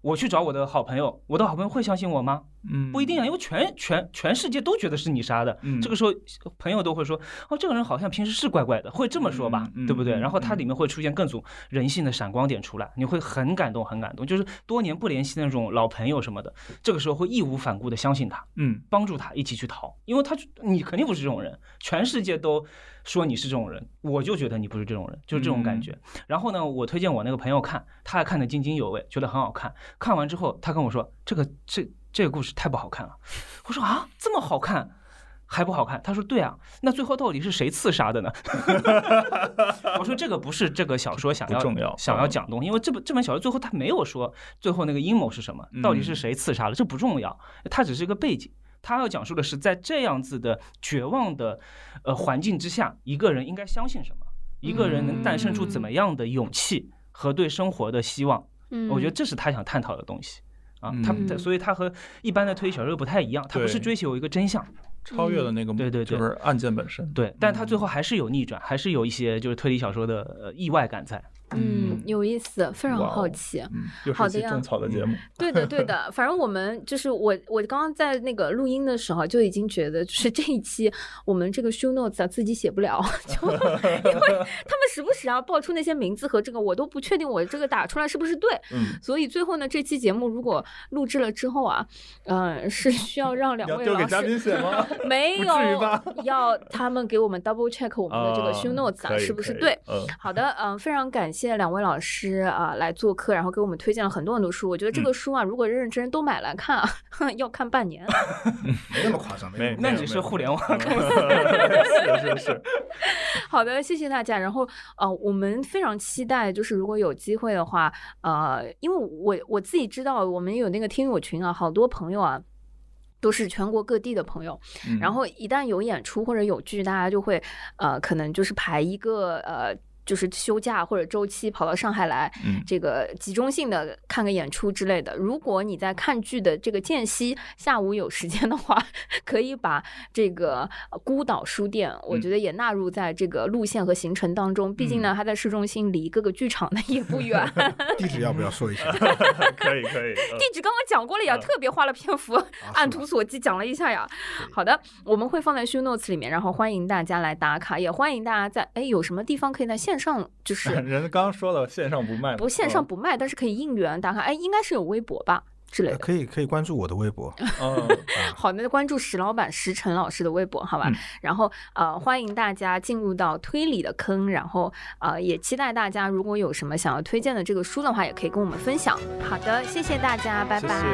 我去找我的好朋友，我的好朋友会相信我吗？嗯不一定啊，因为全全全世界都觉得是你杀的。嗯这个时候朋友都会说，哦，这个人好像平时是怪怪的，会这么说吧，嗯嗯对不对？嗯然后它嗯里面会出现更种人性的闪光点出来，你会很感动，很感动。就是多年不联系的那种老朋友什么的，这个时候会义无反顾的相信他，嗯帮助他一起去逃，因为他你肯定不是这种人，全世界都说你是这种人，我就觉得你不是这种人，就是这种感觉。然后呢，我推荐我那个朋友看，他还看得津津有味，觉得很好看。看完之后，他跟我说：“这个这这个故事太不好看了。”我说：“啊，这么好看？”还不好看？他说：“对啊，那最后到底是谁刺杀的呢？” 我说：“这个不是这个小说想要重要想要嗯讲的东西，因为这本这本小说最后他没有说最后那个阴谋是什么，到底是嗯谁刺杀的，这不重要，它只是一个背景。他要讲述的是在这样子的绝望的呃环境之下，一个人应该相信什么，一个人能诞生出怎么样的勇气和对生活的希望。嗯我觉得这是他想探讨的东西。啊，他嗯他所以他和一般的推理小说不太一样，他不是追求一个真相，超越了那个对对对就是案件本身。对，但他最后还是有逆转，还是有一些就是推理小说的呃意外感在。嗯，有意思，非常好奇。好的呀是一期种草的节目。对的，对的，反正我们就是我，我刚刚在那个录音的时候就已经觉得，就是这一期我们这个 show notes 啊自己写不了，就 因为 他们时不时啊爆出那些名字和这个，我都不确定我这个打出来是不是对，嗯，所以最后呢，这期节目如果录制了之后啊，呃，是 需要让两位老师。写吗？没有，要他们给我们 double check 我们的这个啊 show notes 啊，是不是对？嗯好的，嗯，非常感谢两位老师啊、来做客，然后给我们推荐了很多很多书。我觉得这个书啊，如果认认真真都买来看啊，要看半年。没那么夸张，没那你是互联网公司，是是是，好的，谢谢大家。然后呃，我们非常期待，就是如果有机会的话，呃，因为我我自己知道，我们有那个听友群啊，好多朋友啊。都是全国各地的朋友，嗯然后一旦有演出或者有剧，大家就会呃，可能就是排一个呃，就是休假或者周期跑到上海来，嗯这个集中性的看个演出之类的。如果你在看剧的这个间隙下午有时间的话，可以把这个呃孤岛书店，我嗯觉得也纳入在这个路线和行程当中。毕竟呢，它在市中心，离各个剧场呢也不远。地址要不要说一下？可以可以。嗯地址刚刚讲过了呀，嗯特别花了篇幅，按图索骥讲了一下呀。好的，我们会放在 show notes 里面，然后欢迎大家来打卡，也欢迎大家在哎有什么地方可以在线上就是 人家刚刚说了线上不卖，不线上嗯不卖，但是可以应援打卡。哎，应该是有微博吧之类的。可以可以关注我的微博，嗯，好，那关注石老板石晨老师的微博，好吧？嗯然后呃，欢迎大家进入到推理的坑，然后呃，也期待大家如果有什么想要推荐的这个书的话，也可以跟我们分享。好的，谢谢大家，拜谢拜。谢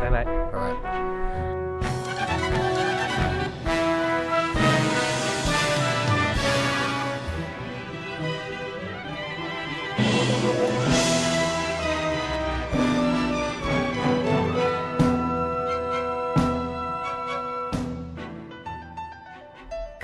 拜拜。拜拜。